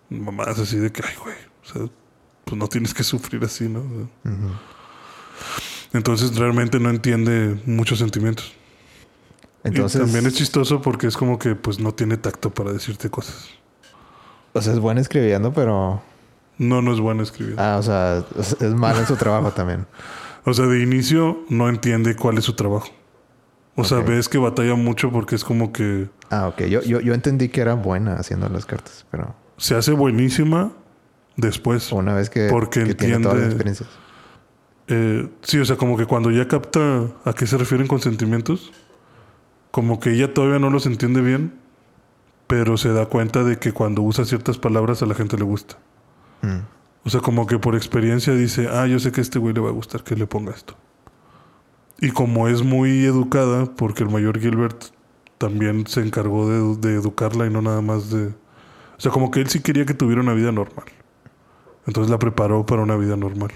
Speaker 2: Mamás así de que, ay, güey, o sea, pues no tienes que sufrir así, ¿no? Entonces realmente no entiende muchos sentimientos.
Speaker 1: Entonces...
Speaker 2: y también es chistoso porque es como que pues no tiene tacto para decirte cosas.
Speaker 1: O sea, es buena escribiendo, pero...
Speaker 2: No, no es bueno escribir.
Speaker 1: Ah, o sea, es es mal en su trabajo también.
Speaker 2: O sea, de inicio no entiende cuál es su trabajo. O sea, ves que batalla mucho porque es como que
Speaker 1: Ah, ok. Yo, yo, yo entendí que era buena haciendo las cartas, pero
Speaker 2: se hace buenísima después.
Speaker 1: una vez que,
Speaker 2: Porque
Speaker 1: que tiene todas las
Speaker 2: entiende-
Speaker 1: experiencias.
Speaker 2: Eh, sí, o sea, como que cuando ya capta a qué se refieren con sentimientos, como que ella todavía no los entiende bien, pero se da cuenta de que cuando usa ciertas palabras a la gente le gusta.
Speaker 1: Mm.
Speaker 2: O sea, como que por experiencia dice, ah, yo sé que a este güey le va a gustar que le ponga esto. Y como es muy educada, porque el mayor Gilbert también se encargó de, de educarla y no nada más de... O sea, como que él sí quería que tuviera una vida normal. Entonces la preparó para una vida normal.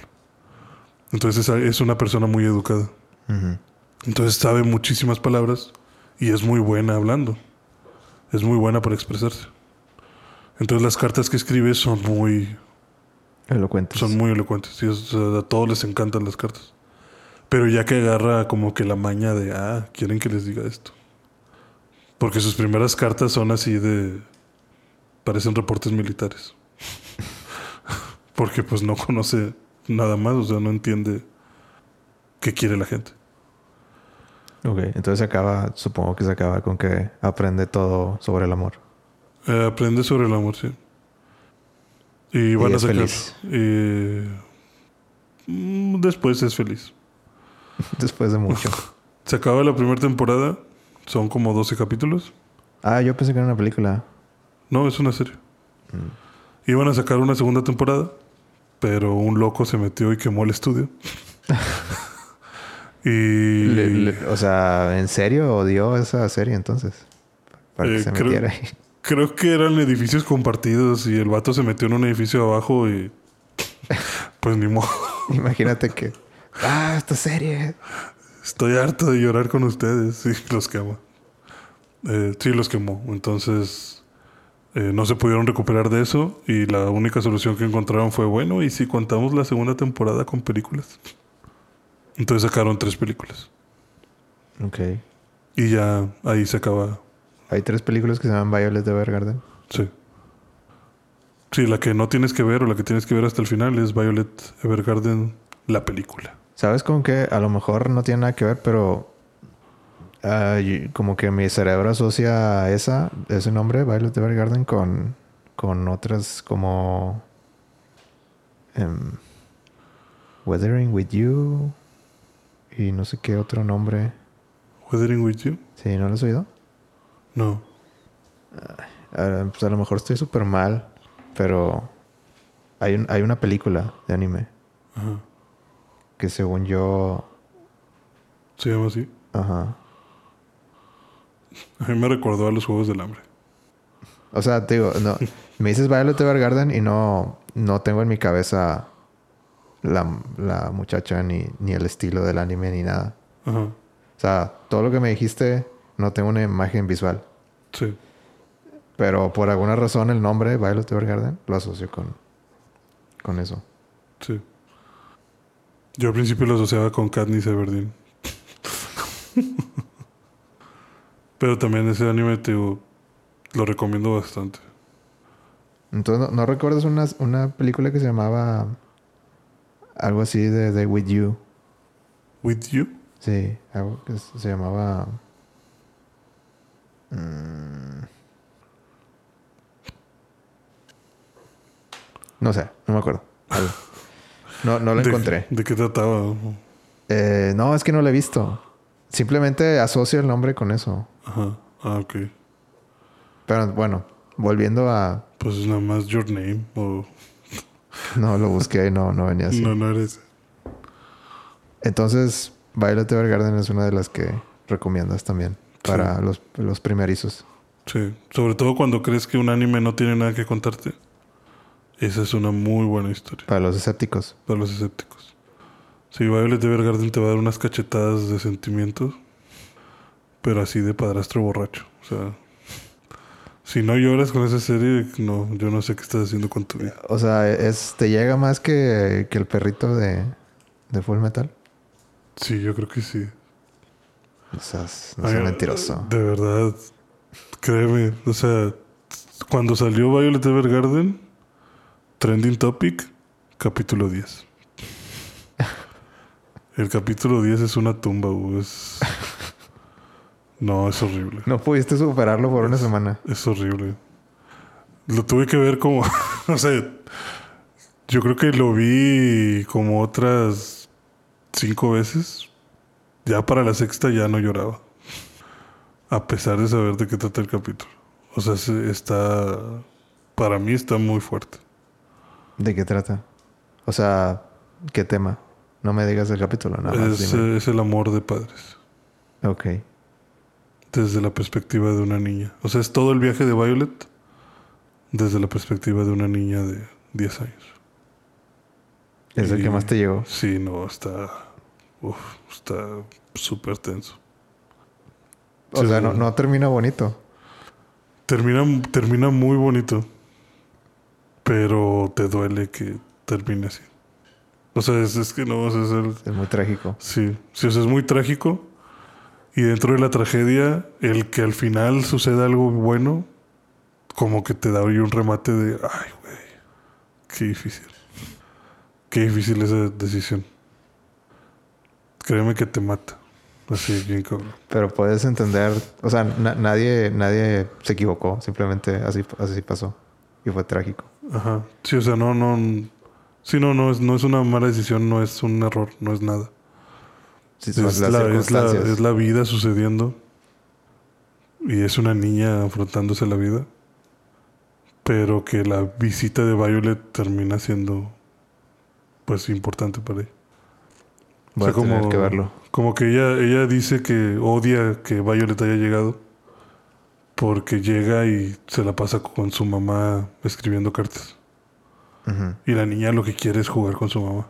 Speaker 2: Entonces es, es una persona muy educada. Entonces sabe muchísimas palabras y es muy buena hablando. Es muy buena para expresarse. Entonces las cartas que escribe son muy,
Speaker 1: Elocuentes.
Speaker 2: son muy elocuentes. Y es- a todos les encantan las cartas. Pero ya que agarra como que la maña de, ah, quieren que les diga esto. Porque sus primeras cartas son así de... Parecen reportes militares. Porque pues no conoce nada más, o sea, no entiende qué quiere la gente.
Speaker 1: Ok, entonces se acaba, supongo que se acaba con que aprende todo sobre el amor.
Speaker 2: Eh, aprende sobre el amor, sí. Y van
Speaker 1: Y
Speaker 2: a
Speaker 1: es
Speaker 2: sacar.
Speaker 1: feliz.
Speaker 2: y, mm, después es feliz.
Speaker 1: Después de mucho.
Speaker 2: Se acaba la primera temporada. Son como 12 capítulos.
Speaker 1: ah, yo pensé que era una película.
Speaker 2: No, es una serie.
Speaker 1: Mm.
Speaker 2: Iban a sacar una segunda temporada. Pero un loco se metió y quemó el estudio. y.
Speaker 1: Le- le- o sea, ¿en serio odió esa serie entonces? Para que
Speaker 2: Eh,
Speaker 1: se
Speaker 2: creo-
Speaker 1: metiera ahí.
Speaker 2: Creo que eran edificios compartidos. Y el vato se metió en un edificio abajo y. Pues ni modo.
Speaker 1: Imagínate que... Ah, esta serie.
Speaker 2: Estoy harto de llorar con ustedes. Sí, los quemo. Eh, sí, los quemó. Entonces, eh, no se pudieron recuperar de eso. Y la única solución que encontraron fue, bueno, ¿y si contamos la segunda temporada con películas? Entonces sacaron tres películas.
Speaker 1: Ok.
Speaker 2: Y ya ahí se acaba.
Speaker 1: Hay tres películas que se llaman Violet Evergarden.
Speaker 2: Sí. Sí, la que no tienes que ver o la que tienes que ver hasta el final es Violet Evergarden, la película.
Speaker 1: ¿Sabes con qué? A lo mejor no tiene nada que ver, pero... y- como que mi cerebro asocia esa, ese nombre, Violet Evergarden, con, con otras como... em, Weathering with You. Y no sé qué otro nombre.
Speaker 2: Weathering with You.
Speaker 1: Sí, ¿no lo has oído?
Speaker 2: No.
Speaker 1: Ah, pues a lo mejor estoy súper mal, pero hay, un- hay una película de anime
Speaker 2: Ajá.
Speaker 1: que según yo...
Speaker 2: Se llama así.
Speaker 1: Ajá.
Speaker 2: A mí me recordó a los Juegos del Hambre.
Speaker 1: O sea, te digo, no, me dices Violet Evergarden y no, no tengo en mi cabeza la, la muchacha ni, ni el estilo del anime ni nada.
Speaker 2: Ajá.
Speaker 1: O sea, todo lo que me dijiste no tengo una imagen visual.
Speaker 2: Sí.
Speaker 1: Pero por alguna razón el nombre Violet Evergarden lo asocio con, con eso.
Speaker 2: Sí. Yo al principio lo asociaba con Katniss Everdeen. Pero también ese anime, te digo, lo recomiendo bastante.
Speaker 1: Entonces, ¿no, no recuerdas una, una película que se llamaba algo así de, de With You?
Speaker 2: With You.
Speaker 1: Sí, algo que se llamaba... mm, No sé, no me acuerdo. No, no lo
Speaker 2: ¿De-
Speaker 1: encontré.
Speaker 2: ¿De qué trataba?
Speaker 1: Eh, no, es que no lo he visto. Simplemente asocio el nombre con eso.
Speaker 2: Ajá. Ah, ok.
Speaker 1: Pero bueno, volviendo a...
Speaker 2: Pues es nada más Your Name. O...
Speaker 1: No, lo busqué y no, no venía así.
Speaker 2: No, no eres.
Speaker 1: Entonces, Violet Evergarden es una de las que recomiendas también para los, los primerizos.
Speaker 2: Sí. Sobre todo cuando crees que un anime no tiene nada que contarte. Esa es una muy buena historia
Speaker 1: Para los escépticos.
Speaker 2: para los escépticos. Sí, Violet Evergarden te va a dar unas cachetadas de sentimientos. Pero así de padrastro borracho. O sea... Si no lloras con esa serie, no, yo no sé qué estás haciendo con tu vida.
Speaker 1: O sea, es, ¿te llega más que, que el perrito de, de Full Metal?
Speaker 2: Sí, yo creo que sí.
Speaker 1: O sea, no
Speaker 2: Ay,
Speaker 1: mentiroso.
Speaker 2: De verdad, créeme. O sea, cuando salió Violet Evergarden, Trending Topic, capítulo 10. El capítulo 10 es una tumba, güey. Es... No, es horrible.
Speaker 1: No pudiste superarlo por una semana.
Speaker 2: Es horrible. Lo tuve que ver como... o sea, yo creo que lo vi como otras cinco veces. Ya para la sexta ya no lloraba. A pesar de saber de qué trata el capítulo. O sea, se- está. Para mí está muy fuerte.
Speaker 1: ¿De qué trata? O sea, ¿qué tema? No me digas el capítulo, nada más.
Speaker 2: es, es el amor de padres.
Speaker 1: Ok.
Speaker 2: Desde la perspectiva de una niña. O sea, es todo el viaje de Violet desde la perspectiva de una niña de 10 años.
Speaker 1: ¿Es el que más te llegó?
Speaker 2: Sí, no, está. Uf, está súper tenso.
Speaker 1: O
Speaker 2: Sí,
Speaker 1: sea, no, no termina bonito.
Speaker 2: Termina, termina muy bonito. Pero te duele que termine así. O sea, es, es que no, o sea, es el-
Speaker 1: Es muy trágico.
Speaker 2: Sí, sí, o sea, es muy trágico. Y dentro de la tragedia, el que al final suceda algo bueno, como que te da ahí un remate de, ay, güey, qué difícil. Qué difícil esa decisión. Créeme que te mata. Así, bien cabrón.
Speaker 1: Pero puedes entender, o sea, na- nadie, nadie se equivocó, simplemente así, así pasó. Y fue trágico.
Speaker 2: Ajá. Sí, o sea, no, no. Sí, no, no es, no es una mala decisión, no es un error, no es nada.
Speaker 1: Sí,
Speaker 2: Es
Speaker 1: las
Speaker 2: la, es, la,
Speaker 1: circunstancias.
Speaker 2: es la vida sucediendo. Y es una niña afrontándose la vida. Pero que la visita de Violet termina siendo pues importante para ella.
Speaker 1: Voy
Speaker 2: O sea,
Speaker 1: a tener que verlo.
Speaker 2: Como que ella, ella dice que odia que Violet haya llegado. Porque llega y se la pasa con su mamá escribiendo cartas. Y la niña lo que quiere es jugar con su mamá.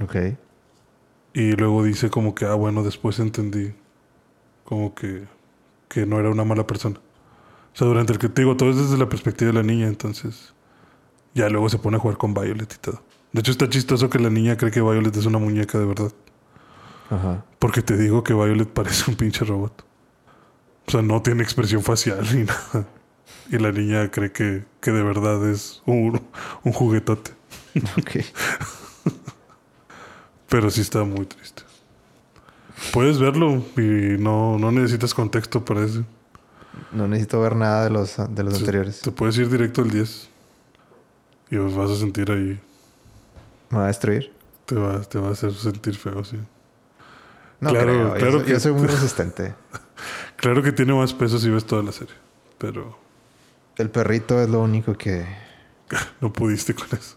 Speaker 1: Ok.
Speaker 2: Y luego dice como que, ah, bueno, después entendí como que, que no era una mala persona. O sea, durante el que te digo, todo es desde la perspectiva de la niña, entonces ya luego se pone a jugar con Violet y todo. De hecho, está chistoso que la niña cree que Violet es una muñeca de verdad.
Speaker 1: Ajá.
Speaker 2: Porque te digo que Violet parece un pinche robot. O sea, no tiene expresión facial ni nada. Y la niña cree que, que de verdad es un, un juguetote.
Speaker 1: Ok.
Speaker 2: Pero sí está muy triste. Puedes verlo y no, no necesitas contexto para eso.
Speaker 1: No necesito ver nada de los, de los
Speaker 2: Sí,
Speaker 1: anteriores.
Speaker 2: Te puedes ir directo al 10. Y os vas a sentir ahí.
Speaker 1: ¿Me va a destruir?
Speaker 2: Te va, te va a hacer sentir feo, sí.
Speaker 1: No
Speaker 2: Claro,
Speaker 1: creo. Yo
Speaker 2: claro
Speaker 1: yo,
Speaker 2: que-
Speaker 1: soy muy resistente.
Speaker 2: Claro que tiene más peso si ves toda la serie. Pero
Speaker 1: El perrito es lo único que...
Speaker 2: no pudiste con eso.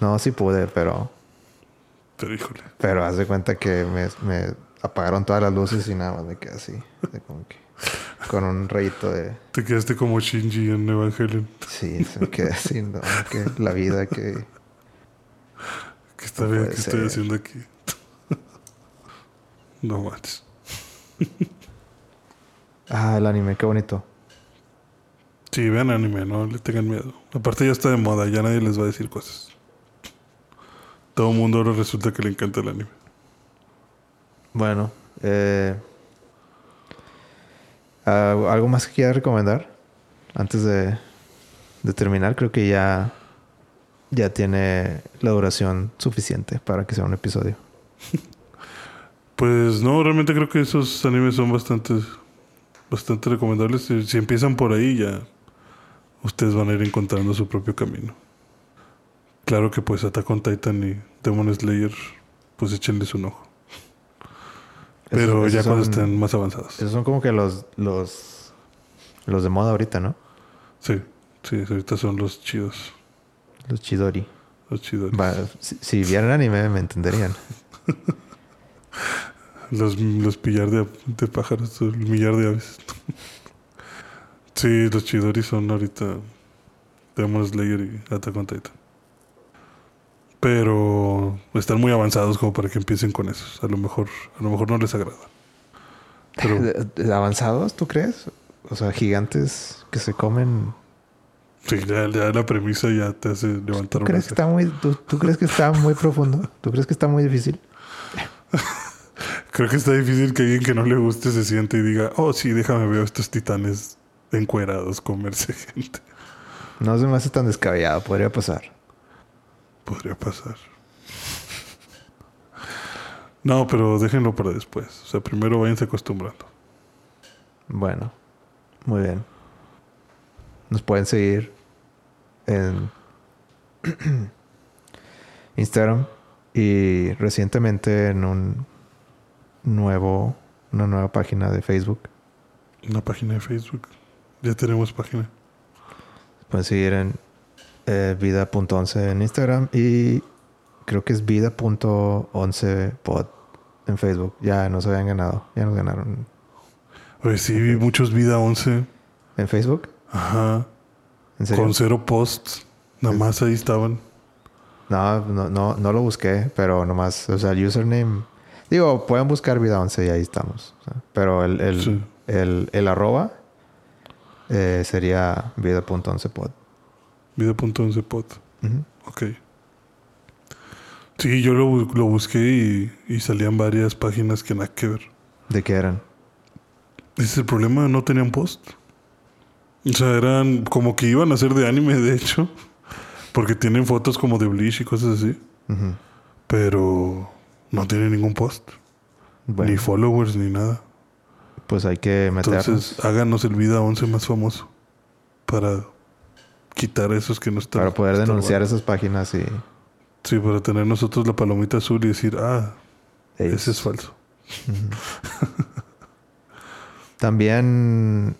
Speaker 1: No, sí pude, pero...
Speaker 2: Pero híjole.
Speaker 1: Pero haz de cuenta que me, me apagaron todas las luces y nada más me quedé así. de como que con un rayito de...
Speaker 2: Te quedaste como Shinji en Evangelion.
Speaker 1: Sí, se me quedé así, ¿no? Que la vida que...
Speaker 2: ¿Qué, está
Speaker 1: No
Speaker 2: bien,
Speaker 1: puede
Speaker 2: ¿qué estoy haciendo aquí? no manches.
Speaker 1: Ah, el anime, qué bonito.
Speaker 2: Sí, vean anime, no le tengan miedo. Aparte ya está de moda, ya nadie les va a decir cosas. Todo el mundo ahora resulta que le encanta el anime.
Speaker 1: Bueno, eh, ¿algo más que quieras recomendar? Antes de, de terminar, creo que ya, ya tiene la duración suficiente para que sea un episodio.
Speaker 2: Pues no, realmente creo que esos animes son bastante, bastante recomendables. Si, si empiezan por ahí ya ustedes van a ir encontrando su propio camino. Claro que pues Attack on Titan y Demon Slayer pues échenles un ojo. Pero
Speaker 1: Esos-
Speaker 2: ya
Speaker 1: esos
Speaker 2: cuando
Speaker 1: son-
Speaker 2: estén más avanzados.
Speaker 1: Esos son como que los, los, los de moda ahorita, ¿no?
Speaker 2: Sí, sí, ahorita son los chidos.
Speaker 1: Los Chidori.
Speaker 2: Los chidos.
Speaker 1: Va, si, si vieran anime me entenderían.
Speaker 2: Los, los pillar de, de pájaros, el millar de aves. sí, los Chidori son ahorita Demon Slayer y Attack on Titan. Pero están muy avanzados como para que empiecen con esos. A lo mejor, a lo mejor no les agrada. Pero
Speaker 1: ¿De- de ¿Avanzados, tú crees? O sea, gigantes que se comen.
Speaker 2: sí, ya, ya la premisa ya te hace levantar
Speaker 1: ¿Tú crees, que está muy, tú, tú crees que está muy profundo? ¿Tú crees que está muy difícil?
Speaker 2: Creo que está difícil que alguien que no le guste se siente y diga, oh sí, déjame ver a estos titanes encuerados comerse gente.
Speaker 1: No se me hace tan descabellado, podría pasar.
Speaker 2: Podría pasar. No, pero déjenlo para después. O sea, primero váyanse acostumbrando.
Speaker 1: Bueno, muy bien. Nos pueden seguir en Instagram y recientemente en un nuevo, una nueva página de Facebook.
Speaker 2: Una página de Facebook. Ya tenemos página.
Speaker 1: Pueden seguir en eh, vida.11 en Instagram y creo que es vida.11pod en Facebook. Ya nos habían ganado. Ya nos ganaron.
Speaker 2: Oye, sí, vi muchos Vida 11.
Speaker 1: ¿En Facebook?
Speaker 2: Ajá.
Speaker 1: ¿En serio?
Speaker 2: Con cero posts. Nada más ahí estaban.
Speaker 1: No, no, no, no lo busqué, pero nomás, o sea, el username. Digo, pueden buscar vida 11 y ahí estamos. pero el, el,
Speaker 2: Sí.
Speaker 1: el, el arroba eh, sería vida.11pod.
Speaker 2: Vida.11 pod.
Speaker 1: Ujú.
Speaker 2: Ok. Sí, yo lo, lo busqué y, y salían varias páginas que nada que ver.
Speaker 1: ¿De qué eran?
Speaker 2: Ese es el problema, no tenían post. O sea, eran como que iban a ser de anime, de hecho. Porque tienen fotos como de Bleach y cosas así. Pero no tienen ningún post.
Speaker 1: Bueno,
Speaker 2: Ni followers, ni nada.
Speaker 1: pues hay que meternos.
Speaker 2: Entonces, háganos el Vida 11 más famoso. Para quitar esos que no están.
Speaker 1: para poder
Speaker 2: están
Speaker 1: denunciar esas páginas y
Speaker 2: Sí, para tener nosotros la palomita azul y decir, ah,
Speaker 1: ellos.
Speaker 2: ese es falso.
Speaker 1: También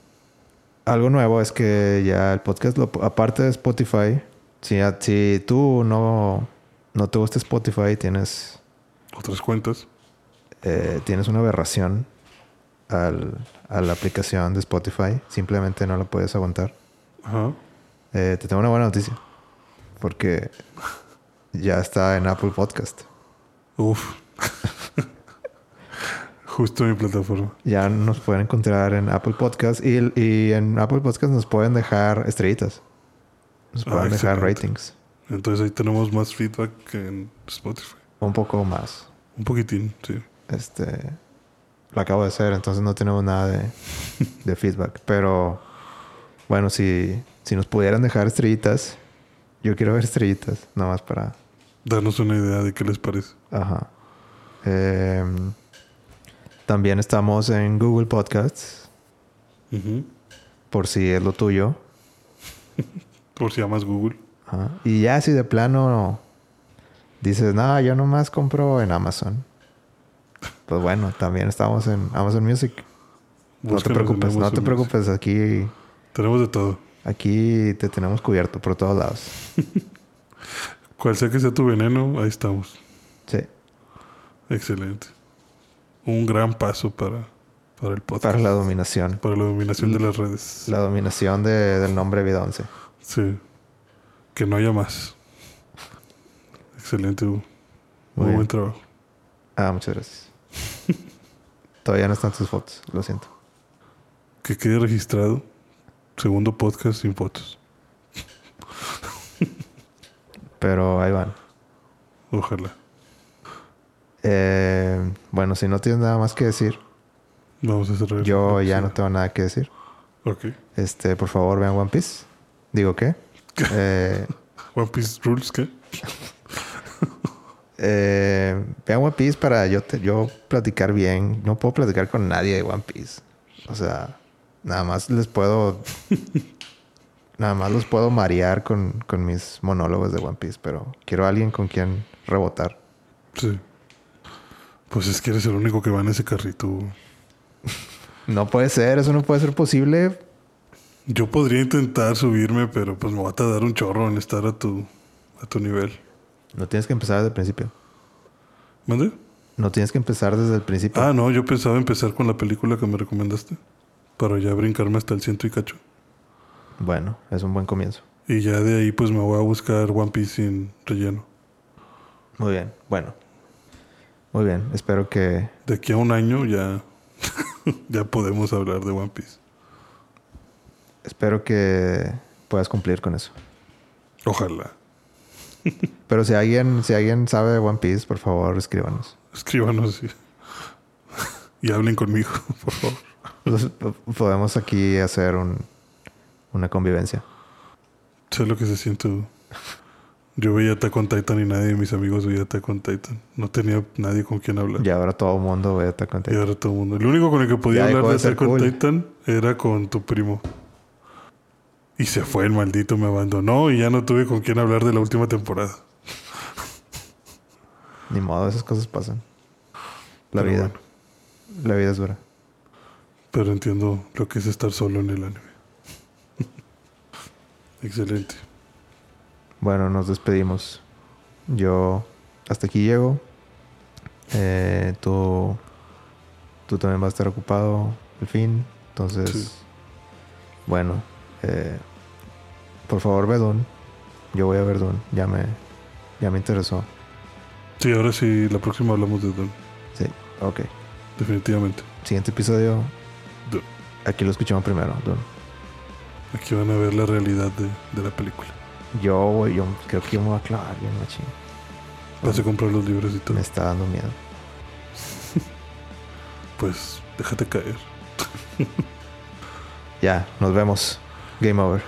Speaker 1: algo nuevo es que ya el podcast, lo- aparte de Spotify, si, si tú no, no te gusta Spotify, tienes,
Speaker 2: Otras cuentas.
Speaker 1: eh, tienes una aberración al- a la aplicación de Spotify, simplemente no la puedes aguantar.
Speaker 2: Ajá.
Speaker 1: Eh, te tengo una buena noticia, porque ya está en Apple Podcast.
Speaker 2: Uf. Justo mi plataforma.
Speaker 1: Ya nos pueden encontrar en Apple Podcast y, y en Apple Podcast nos pueden dejar estrellitas. Nos
Speaker 2: Ah,
Speaker 1: pueden dejar
Speaker 2: excelente.
Speaker 1: ratings.
Speaker 2: Entonces ahí tenemos más feedback que en Spotify.
Speaker 1: Un poco más.
Speaker 2: Un poquitín, sí.
Speaker 1: Este. Lo acabo de hacer, entonces no tenemos nada de, de feedback. Pero bueno, si, si nos pudieran dejar estrellitas, yo quiero ver estrellitas, nada más para.
Speaker 2: Darnos una idea de qué les parece.
Speaker 1: Ajá. Em, también estamos en Google Podcasts,
Speaker 2: Ujú.
Speaker 1: por si es lo tuyo.
Speaker 2: Por si llamas Google.
Speaker 1: Ajá. Y ya si de plano dices, no, yo nomás compro en Amazon. Pues bueno, también estamos en Amazon Music. No te preocupes, no te preocupes. Aquí,
Speaker 2: Tenemos de todo.
Speaker 1: Aquí te tenemos cubierto por todos lados.
Speaker 2: Cual sea que sea tu veneno, ahí estamos.
Speaker 1: Sí.
Speaker 2: Excelente. Un gran paso para, para el podcast.
Speaker 1: Para la dominación.
Speaker 2: Para la dominación de las redes.
Speaker 1: La dominación de- del nombre Vida 11.
Speaker 2: Sí. Que no haya más. Excelente, Hugo.
Speaker 1: Muy
Speaker 2: Muy buen trabajo.
Speaker 1: Ah, muchas gracias. Todavía no están tus fotos, lo siento.
Speaker 2: Que quede registrado. Segundo podcast sin fotos.
Speaker 1: Pero ahí van.
Speaker 2: Ojalá.
Speaker 1: Eh, bueno, si no tienes nada más que decir,
Speaker 2: Vamos a cerrar.
Speaker 1: yo ya no tengo nada que decir.
Speaker 2: Ok.
Speaker 1: Este, por favor, vean One Piece. Digo, ¿qué? Eh,
Speaker 2: One Piece Rules, ¿qué?
Speaker 1: eh, vean One Piece para yo, te- yo platicar bien. No puedo platicar con nadie de One Piece. O sea, nada más les puedo... nada más los puedo marear con, con mis monólogos de One Piece. Pero quiero a alguien con quien rebotar.
Speaker 2: Sí. Pues es que eres el único que va en ese carrito.
Speaker 1: No puede ser, eso no puede ser posible.
Speaker 2: Yo podría intentar subirme, pero pues me va a tardar un chorro en estar a tu, a tu nivel.
Speaker 1: No tienes que empezar desde el principio.
Speaker 2: ¿Mande?
Speaker 1: No tienes que empezar desde el principio.
Speaker 2: Ah, no, yo pensaba empezar con la película que me recomendaste. Para ya brincarme hasta el ciento y cacho.
Speaker 1: Bueno, es un buen comienzo.
Speaker 2: Y ya de ahí pues me voy a buscar One Piece sin relleno.
Speaker 1: Muy bien, bueno. Muy bien, espero que...
Speaker 2: De aquí a un año ya, ya podemos hablar de One Piece.
Speaker 1: Espero que puedas cumplir con eso.
Speaker 2: Ojalá.
Speaker 1: Pero si alguien, si alguien sabe de One Piece, por favor, escríbanos.
Speaker 2: Escríbanos y, y hablen conmigo, por favor.
Speaker 1: Entonces, po- podemos aquí hacer un, una convivencia.
Speaker 2: Sé lo que se siente. Yo veía Attack on Titan y nadie de mis amigos veía Attack on Titan. No tenía nadie con quien hablar.
Speaker 1: Y ahora todo el mundo ve Attack on
Speaker 2: Y
Speaker 1: Titan.
Speaker 2: ahora todo el mundo. El único con el que podía
Speaker 1: Ya
Speaker 2: hablar de Attack on
Speaker 1: cool.
Speaker 2: Titan era con tu primo. Y se fue el maldito, me abandonó y ya no tuve con quién hablar de la última temporada.
Speaker 1: Ni modo, esas cosas pasan. La
Speaker 2: Pero
Speaker 1: vida.
Speaker 2: bueno,
Speaker 1: La vida es dura.
Speaker 2: Pero entiendo lo que es estar solo en el anime. Excelente.
Speaker 1: Bueno, nos despedimos. Yo hasta aquí llego. Eh, tú, tú también vas a estar ocupado al fin. Entonces,
Speaker 2: Sí.
Speaker 1: bueno, eh, por favor, ve Dune. Yo voy a ver Dune. Ya me, ya me interesó.
Speaker 2: Sí, ahora sí, la próxima hablamos de Don.
Speaker 1: Sí, ok.
Speaker 2: Definitivamente.
Speaker 1: Siguiente episodio. Aquí lo escuchamos primero, Dune.
Speaker 2: Aquí van a ver la realidad de, de la película.
Speaker 1: Yo, yo creo que yo me voy a clavar bien, machín.
Speaker 2: Vas a comprar los libros y todo.
Speaker 1: Me está dando miedo.
Speaker 2: Pues déjate caer.
Speaker 1: Ya, nos vemos. Game over.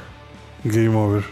Speaker 2: Game over.